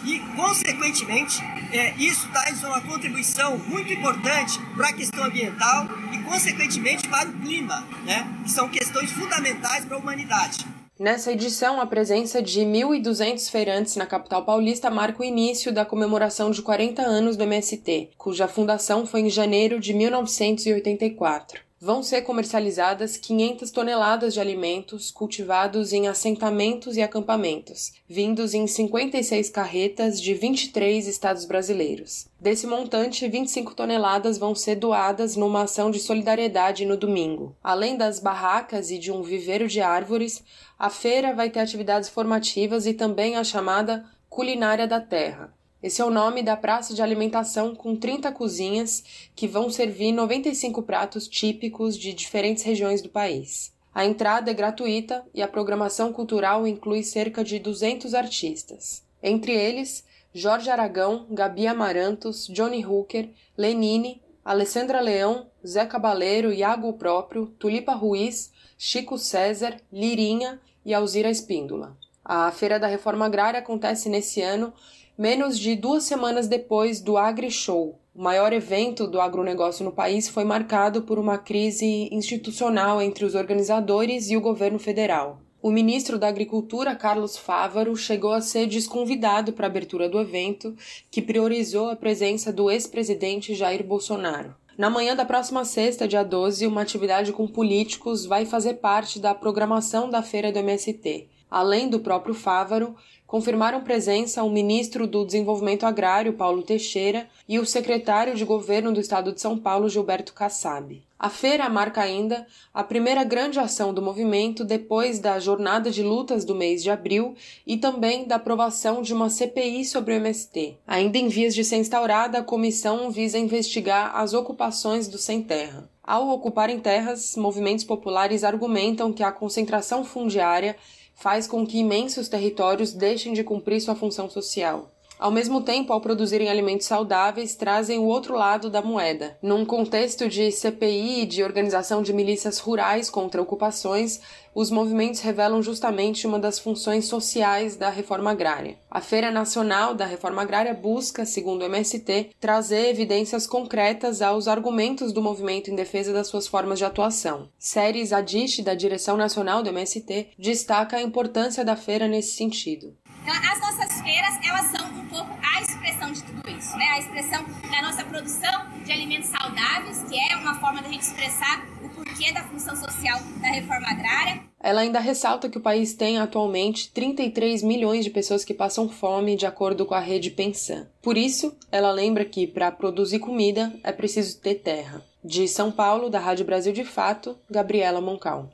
E, consequentemente, é, isso traz uma contribuição muito importante para a questão ambiental e, consequentemente, para o clima, né? que são questões fundamentais para a humanidade. Nessa edição, a presença de 1.200 feirantes na capital paulista marca o início da comemoração de 40 anos do MST, cuja fundação foi em janeiro de 1984 vão ser comercializadas 500 toneladas de alimentos cultivados em assentamentos e acampamentos, vindos em 56 carretas de 23 estados brasileiros. Desse montante, 25 toneladas vão ser doadas numa ação de solidariedade no domingo. Além das barracas e de um viveiro de árvores, a feira vai ter atividades formativas e também a chamada Culinária da Terra, esse é o nome da praça de alimentação com 30 cozinhas que vão servir 95 pratos típicos de diferentes regiões do país. A entrada é gratuita e a programação cultural inclui cerca de 200 artistas. Entre eles, Jorge Aragão, Gabi Amarantos, Johnny Hooker, Lenine, Alessandra Leão, Zé Cabaleiro, Iago Próprio, Tulipa Ruiz, Chico César, Lirinha e Alzira Espíndola. A Feira da Reforma Agrária acontece nesse ano menos de duas semanas depois do AgriShow. O maior evento do agronegócio no país foi marcado por uma crise institucional entre os organizadores e o governo federal. O ministro da Agricultura, Carlos Fávaro, chegou a ser desconvidado para a abertura do evento, que priorizou a presença do ex-presidente Jair Bolsonaro. Na manhã da próxima sexta, dia 12, uma atividade com políticos vai fazer parte da programação da feira do MST. Além do próprio Fávaro, confirmaram presença o ministro do Desenvolvimento Agrário, Paulo Teixeira, e o secretário de Governo do Estado de São Paulo, Gilberto Kassab. A feira marca ainda a primeira grande ação do movimento depois da jornada de lutas do mês de abril e também da aprovação de uma CPI sobre o MST. Ainda em vias de ser instaurada, a comissão visa investigar as ocupações do sem terra. Ao ocuparem terras, movimentos populares argumentam que a concentração fundiária faz com que imensos territórios deixem de cumprir sua função social. Ao mesmo tempo, ao produzirem alimentos saudáveis, trazem o outro lado da moeda. Num contexto de CPI e de organização de milícias rurais contra ocupações, os movimentos revelam justamente uma das funções sociais da reforma agrária. A Feira Nacional da Reforma Agrária busca, segundo o MST, trazer evidências concretas aos argumentos do movimento em defesa das suas formas de atuação. Séries Adist, da direção nacional do MST, destaca a importância da feira nesse sentido. Então, as nossas feiras, elas são um pouco a expressão de tudo isso, né? A expressão da nossa produção de alimentos saudáveis, que é uma forma da gente expressar o porquê da função social da reforma agrária. Ela ainda ressalta que o país tem atualmente 33 milhões de pessoas que passam fome, de acordo com a rede Pensan. Por isso, ela lembra que para produzir comida é preciso ter terra. De São Paulo, da Rádio Brasil de Fato, Gabriela Moncal.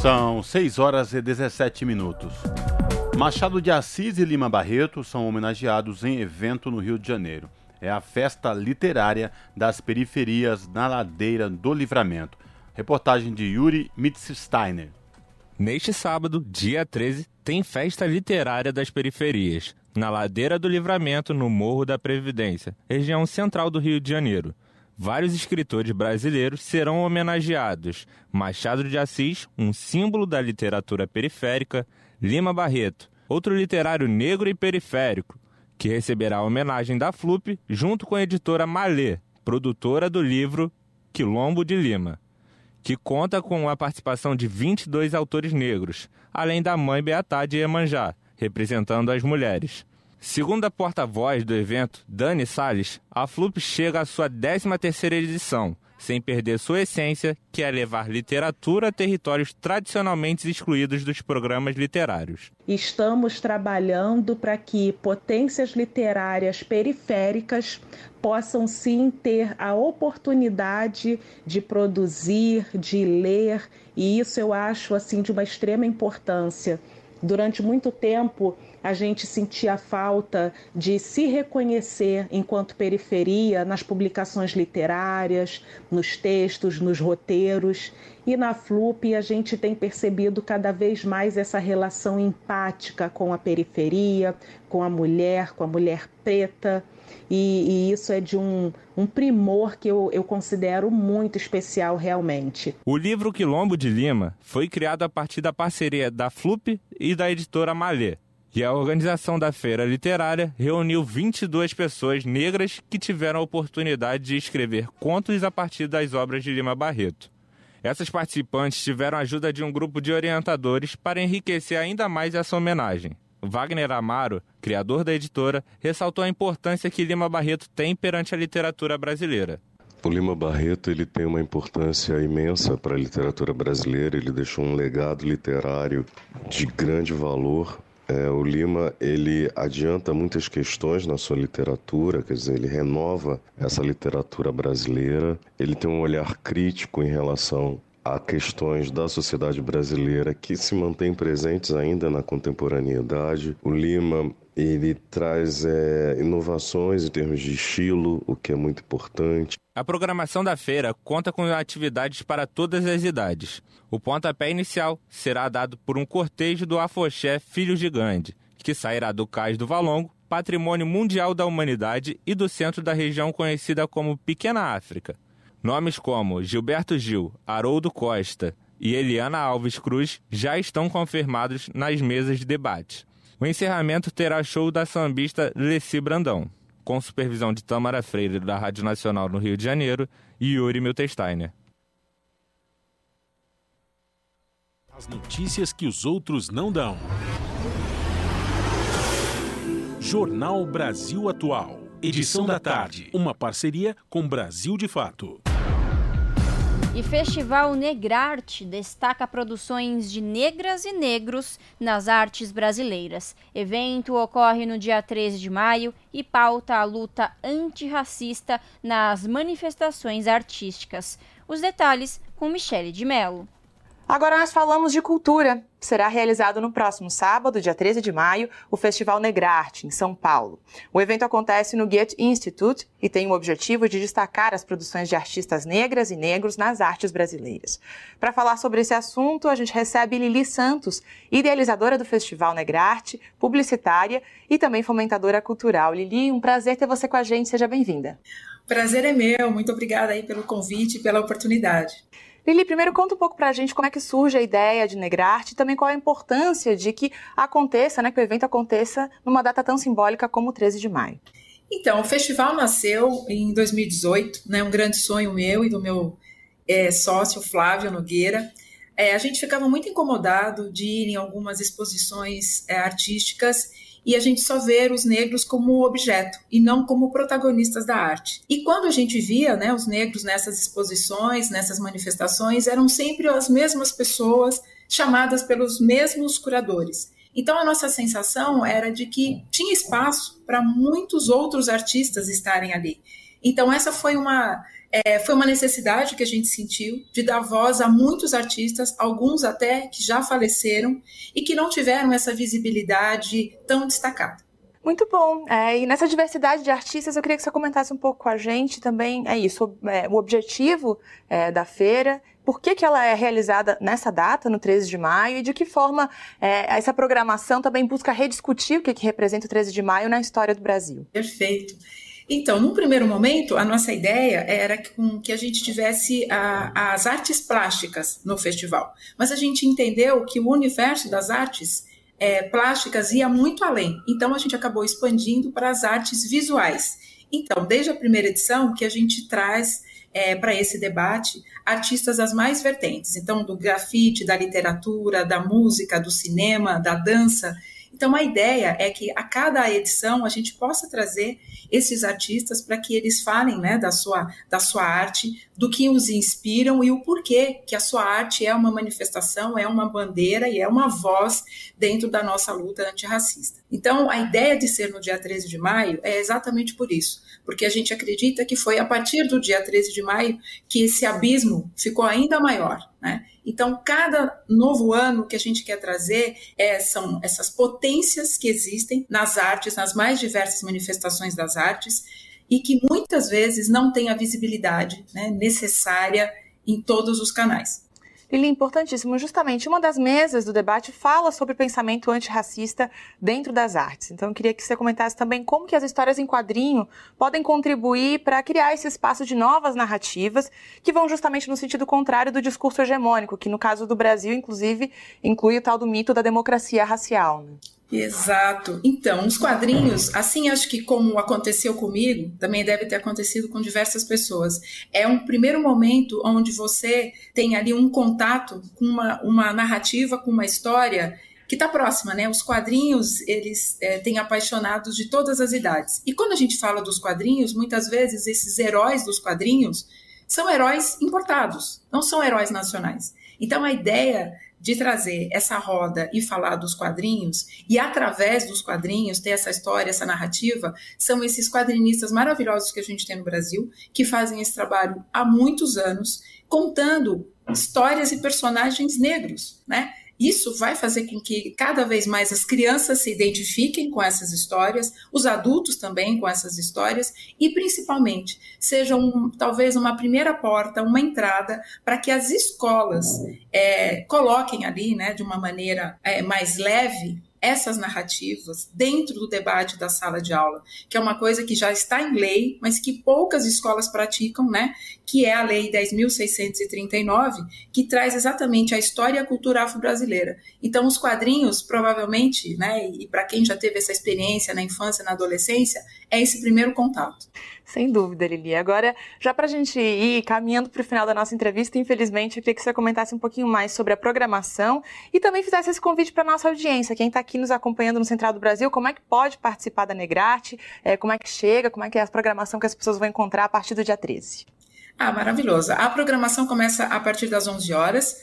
São 6 horas e 17 minutos. Machado de Assis e Lima Barreto são homenageados em evento no Rio de Janeiro. É a festa literária das periferias na Ladeira do Livramento. Reportagem de Yuri Mitzsteiner. Neste sábado, dia 13, tem festa literária das periferias, na Ladeira do Livramento, no Morro da Previdência, região central do Rio de Janeiro vários escritores brasileiros serão homenageados. Machado de Assis, um símbolo da literatura periférica, Lima Barreto, outro literário negro e periférico, que receberá a homenagem da FLUP junto com a editora Malê, produtora do livro Quilombo de Lima, que conta com a participação de 22 autores negros, além da mãe Beatá de Iemanjá, representando as mulheres. Segundo a porta-voz do evento, Dani Salles, a FLUP chega à sua 13ª edição, sem perder sua essência, que é levar literatura a territórios tradicionalmente excluídos dos programas literários. Estamos trabalhando para que potências literárias periféricas possam sim ter a oportunidade de produzir, de ler, e isso eu acho assim de uma extrema importância. Durante muito tempo, a gente sentia falta de se reconhecer enquanto periferia nas publicações literárias, nos textos, nos roteiros. E na FLUP a gente tem percebido cada vez mais essa relação empática com a periferia, com a mulher, com a mulher preta. E, e, isso é de um, um primor que eu, eu considero muito especial realmente. O livro Quilombo de Lima foi criado a partir da parceria da FLUP e da editora Malê. E a organização da feira literária reuniu 22 pessoas negras que tiveram a oportunidade de escrever contos a partir das obras de Lima Barreto. Essas participantes tiveram a ajuda de um grupo de orientadores para enriquecer ainda mais essa homenagem. Wagner Amaro, criador da editora, ressaltou a importância que Lima Barreto tem perante a literatura brasileira. O Lima Barreto ele tem uma importância imensa para a literatura brasileira. Ele deixou um legado literário de grande valor. É, o Lima ele adianta muitas questões na sua literatura, quer dizer, ele renova essa literatura brasileira. Ele tem um olhar crítico em relação a questões da sociedade brasileira que se mantêm presentes ainda na contemporaneidade. O Lima ele traz é, inovações em termos de estilo, o que é muito importante. A programação da feira conta com atividades para todas as idades. O pontapé inicial será dado por um cortejo do Afoxé Filhos de que sairá do Cais do Valongo, patrimônio mundial da humanidade e do centro da região conhecida como Pequena África. Nomes como Gilberto Gil, Haroldo Costa e Eliana Alves Cruz já estão confirmados nas mesas de debate. O encerramento terá show da sambista Leci Brandão, com supervisão de Tamara Freire da Rádio Nacional no Rio de Janeiro e Yuri Miltesteiner. As notícias que os outros não dão. Jornal Brasil Atual. Edição da tarde. Uma parceria com Brasil de Fato. E Festival Negrarte destaca produções de negras e negros nas artes brasileiras. Evento ocorre no dia 13 de maio e pauta a luta antirracista nas manifestações artísticas. Os detalhes com Michele de Mello. Agora nós falamos de cultura. Será realizado no próximo sábado, dia 13 de maio, o Festival Negrarte, em São Paulo. O evento acontece no Goethe Institute e tem o objetivo de destacar as produções de artistas negras e negros nas artes brasileiras. Para falar sobre esse assunto, a gente recebe Lili Santos, idealizadora do Festival Negrarte, publicitária e também fomentadora cultural. Lili, um prazer ter você com a gente, seja bem-vinda. Prazer é meu, muito obrigada aí pelo convite e pela oportunidade. Lili, primeiro conta um pouco para a gente como é que surge a ideia de Negrarte e também qual a importância de que aconteça, né, que o evento aconteça numa data tão simbólica como o 13 de maio. Então, o festival nasceu em 2018, né, um grande sonho meu e do meu é, sócio Flávio Nogueira. É, a gente ficava muito incomodado de ir em algumas exposições é, artísticas e a gente só ver os negros como objeto e não como protagonistas da arte. E quando a gente via né, os negros nessas exposições, nessas manifestações, eram sempre as mesmas pessoas chamadas pelos mesmos curadores. Então a nossa sensação era de que tinha espaço para muitos outros artistas estarem ali. Então essa foi uma é, foi uma necessidade que a gente sentiu de dar voz a muitos artistas, alguns até que já faleceram e que não tiveram essa visibilidade tão destacada. Muito bom. É, e nessa diversidade de artistas, eu queria que você comentasse um pouco com a gente também, é isso, é, o objetivo é, da feira, por que, que ela é realizada nessa data, no 13 de maio, e de que forma é, essa programação também busca rediscutir o que, que representa o 13 de maio na história do Brasil. Perfeito. Então, num primeiro momento, a nossa ideia era que, que a gente tivesse a, as artes plásticas no festival, mas a gente entendeu que o universo das artes é, plásticas ia muito além, então a gente acabou expandindo para as artes visuais. Então, desde a primeira edição, que a gente traz é, para esse debate artistas das mais vertentes, então do grafite, da literatura, da música, do cinema, da dança. Então, a ideia é que a cada edição a gente possa trazer esses artistas para que eles falem né, da, sua, da sua arte, do que os inspiram e o porquê que a sua arte é uma manifestação, é uma bandeira e é uma voz dentro da nossa luta antirracista. Então, a ideia de ser no dia 13 de maio é exatamente por isso, porque a gente acredita que foi a partir do dia 13 de maio que esse abismo ficou ainda maior. Né? Então, cada novo ano que a gente quer trazer é, são essas potências que existem nas artes, nas mais diversas manifestações das artes, e que muitas vezes não têm a visibilidade né, necessária em todos os canais. Lili, importantíssimo. Justamente uma das mesas do debate fala sobre pensamento antirracista dentro das artes. Então, eu queria que você comentasse também como que as histórias em quadrinho podem contribuir para criar esse espaço de novas narrativas que vão justamente no sentido contrário do discurso hegemônico, que no caso do Brasil, inclusive, inclui o tal do mito da democracia racial. Né? Exato. Então, os quadrinhos, assim acho que como aconteceu comigo, também deve ter acontecido com diversas pessoas. É um primeiro momento onde você tem ali um contato com uma, uma narrativa, com uma história que está próxima, né? Os quadrinhos, eles é, têm apaixonados de todas as idades. E quando a gente fala dos quadrinhos, muitas vezes esses heróis dos quadrinhos são heróis importados, não são heróis nacionais. Então a ideia de trazer essa roda e falar dos quadrinhos, e através dos quadrinhos ter essa história, essa narrativa, são esses quadrinistas maravilhosos que a gente tem no Brasil, que fazem esse trabalho há muitos anos, contando histórias e personagens negros, né? Isso vai fazer com que cada vez mais as crianças se identifiquem com essas histórias, os adultos também com essas histórias e principalmente seja um, talvez uma primeira porta, uma entrada para que as escolas é, coloquem ali, né, de uma maneira é, mais leve essas narrativas dentro do debate da sala de aula, que é uma coisa que já está em lei, mas que poucas escolas praticam, né? Que é a Lei 10.639, que traz exatamente a história e a cultura afro-brasileira. Então, os quadrinhos, provavelmente, né? E para quem já teve essa experiência na infância, na adolescência, é esse primeiro contato. Sem dúvida, Lili. Agora, já para a gente ir caminhando para o final da nossa entrevista, infelizmente, eu queria que você comentasse um pouquinho mais sobre a programação e também fizesse esse convite para a nossa audiência. Quem está aqui nos acompanhando no Central do Brasil, como é que pode participar da Negrarte, é, como é que chega, como é que é a programação que as pessoas vão encontrar a partir do dia 13. Ah, maravilhosa. A programação começa a partir das 11 horas.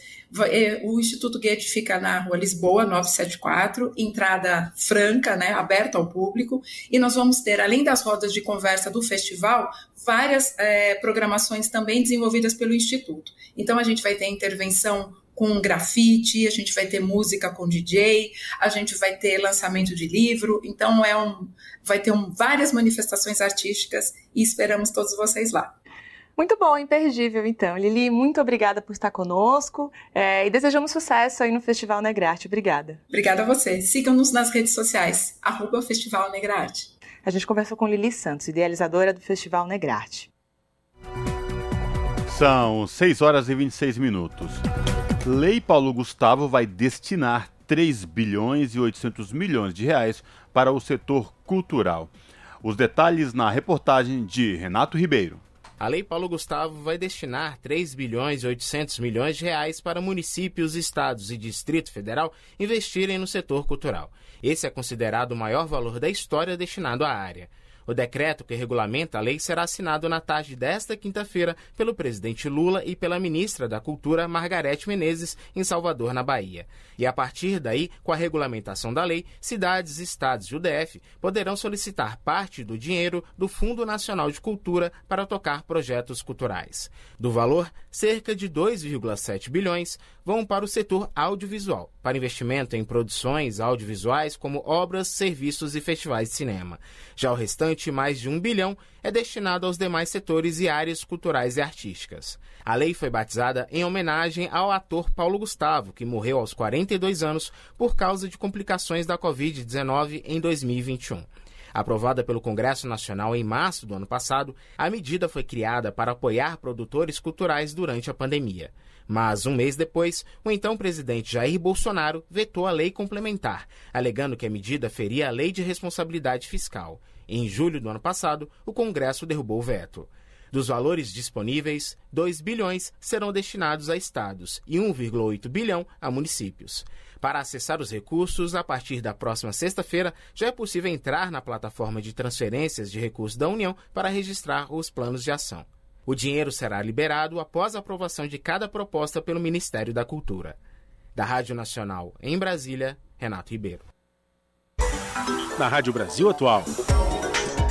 É, o Instituto Goethe fica na rua Lisboa, 974, entrada franca, né, aberta ao público, e nós vamos ter, além das rodas de conversa do festival, várias é, programações também desenvolvidas pelo Instituto. Então, a gente vai ter intervenção com grafite, a gente vai ter música com DJ, a gente vai ter lançamento de livro, então é um, vai ter um, várias manifestações artísticas e esperamos todos vocês lá. Muito bom, imperdível então. Lili, muito obrigada por estar conosco é, e desejamos sucesso aí no Festival Negrarte. Obrigada. Obrigada a você. Sigam-nos nas redes sociais, arroba Festival Negrarte. A gente conversou com Lili Santos, idealizadora do Festival Negrarte. São 6 horas e 26 minutos. Lei Paulo Gustavo vai destinar 3 bilhões e 800 milhões de reais para o setor cultural. Os detalhes na reportagem de Renato Ribeiro. A Lei Paulo Gustavo vai destinar 3 bilhões e 800 milhões de reais para municípios, estados e Distrito Federal investirem no setor cultural. Esse é considerado o maior valor da história destinado à área. O decreto que regulamenta a lei será assinado na tarde desta quinta-feira pelo presidente Lula e pela ministra da Cultura, Margarete Menezes, em Salvador, na Bahia. E a partir daí, com a regulamentação da lei, cidades, estados e o DF poderão solicitar parte do dinheiro do Fundo Nacional de Cultura para tocar projetos culturais. Do valor, cerca de 2,7 bilhões vão para o setor audiovisual, para investimento em produções audiovisuais como obras, serviços e festivais de cinema. Já o restante, mais de um bilhão, é destinado aos demais setores e áreas culturais e artísticas. A lei foi batizada em homenagem ao ator Paulo Gustavo, que morreu aos 42 anos por causa de complicações da Covid-19 em 2021. Aprovada pelo Congresso Nacional em março do ano passado, a medida foi criada para apoiar produtores culturais durante a pandemia. Mas, um mês depois, o então presidente Jair Bolsonaro vetou a lei complementar, alegando que a medida feria a lei de responsabilidade fiscal. Em julho do ano passado, o Congresso derrubou o veto. Dos valores disponíveis, 2 bilhões serão destinados a estados e 1,8 bilhão a municípios. Para acessar os recursos, a partir da próxima sexta-feira, já é possível entrar na plataforma de transferências de recursos da União para registrar os planos de ação. O dinheiro será liberado após a aprovação de cada proposta pelo Ministério da Cultura. Da Rádio Nacional, em Brasília, Renato Ribeiro. Na Rádio Brasil Atual,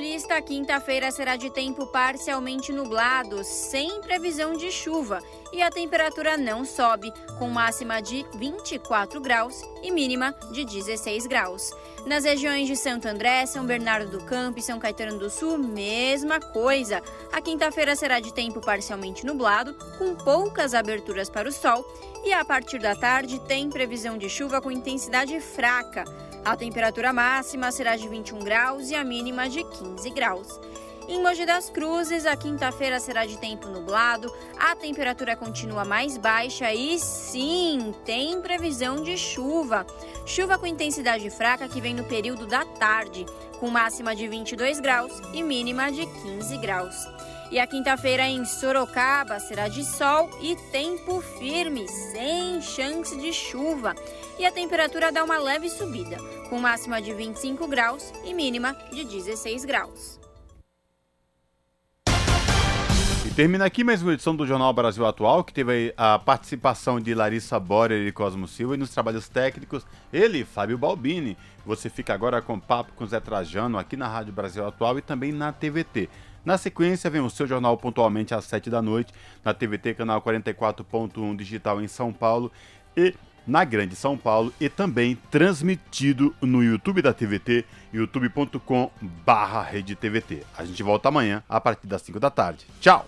Paulista, quinta-feira será de tempo parcialmente nublado, sem previsão de chuva, e a temperatura não sobe, com máxima de 24 graus e mínima de 16 graus. Nas regiões de Santo André, São Bernardo do Campo e São Caetano do Sul, mesma coisa. A quinta-feira será de tempo parcialmente nublado, com poucas aberturas para o sol, e a partir da tarde tem previsão de chuva com intensidade fraca. A temperatura máxima será de 21 graus e a mínima de 15 graus. Em Mogi das Cruzes, a quinta-feira será de tempo nublado, a temperatura continua mais baixa e sim, tem previsão de chuva. Chuva com intensidade fraca que vem no período da tarde, com máxima de 22 graus e mínima de 15 graus. E a quinta-feira em Sorocaba será de sol e tempo firme, sem chance de chuva. E a temperatura dá uma leve subida, com máxima de 25 graus e mínima de 16 graus. E termina aqui mais uma edição do Jornal Brasil Atual, que teve a participação de Larissa Borer e Cosmo Silva e nos trabalhos técnicos, ele, Fábio Balbini. Você fica agora com papo com Zé Trajano aqui na Rádio Brasil Atual e também na TVT. Na sequência, vem o seu jornal pontualmente às 7 da noite, na TVT, canal 44.1 digital em São Paulo e na Grande São Paulo e também transmitido no YouTube da TVT, youtube.com/barra A gente volta amanhã a partir das 5 da tarde. Tchau!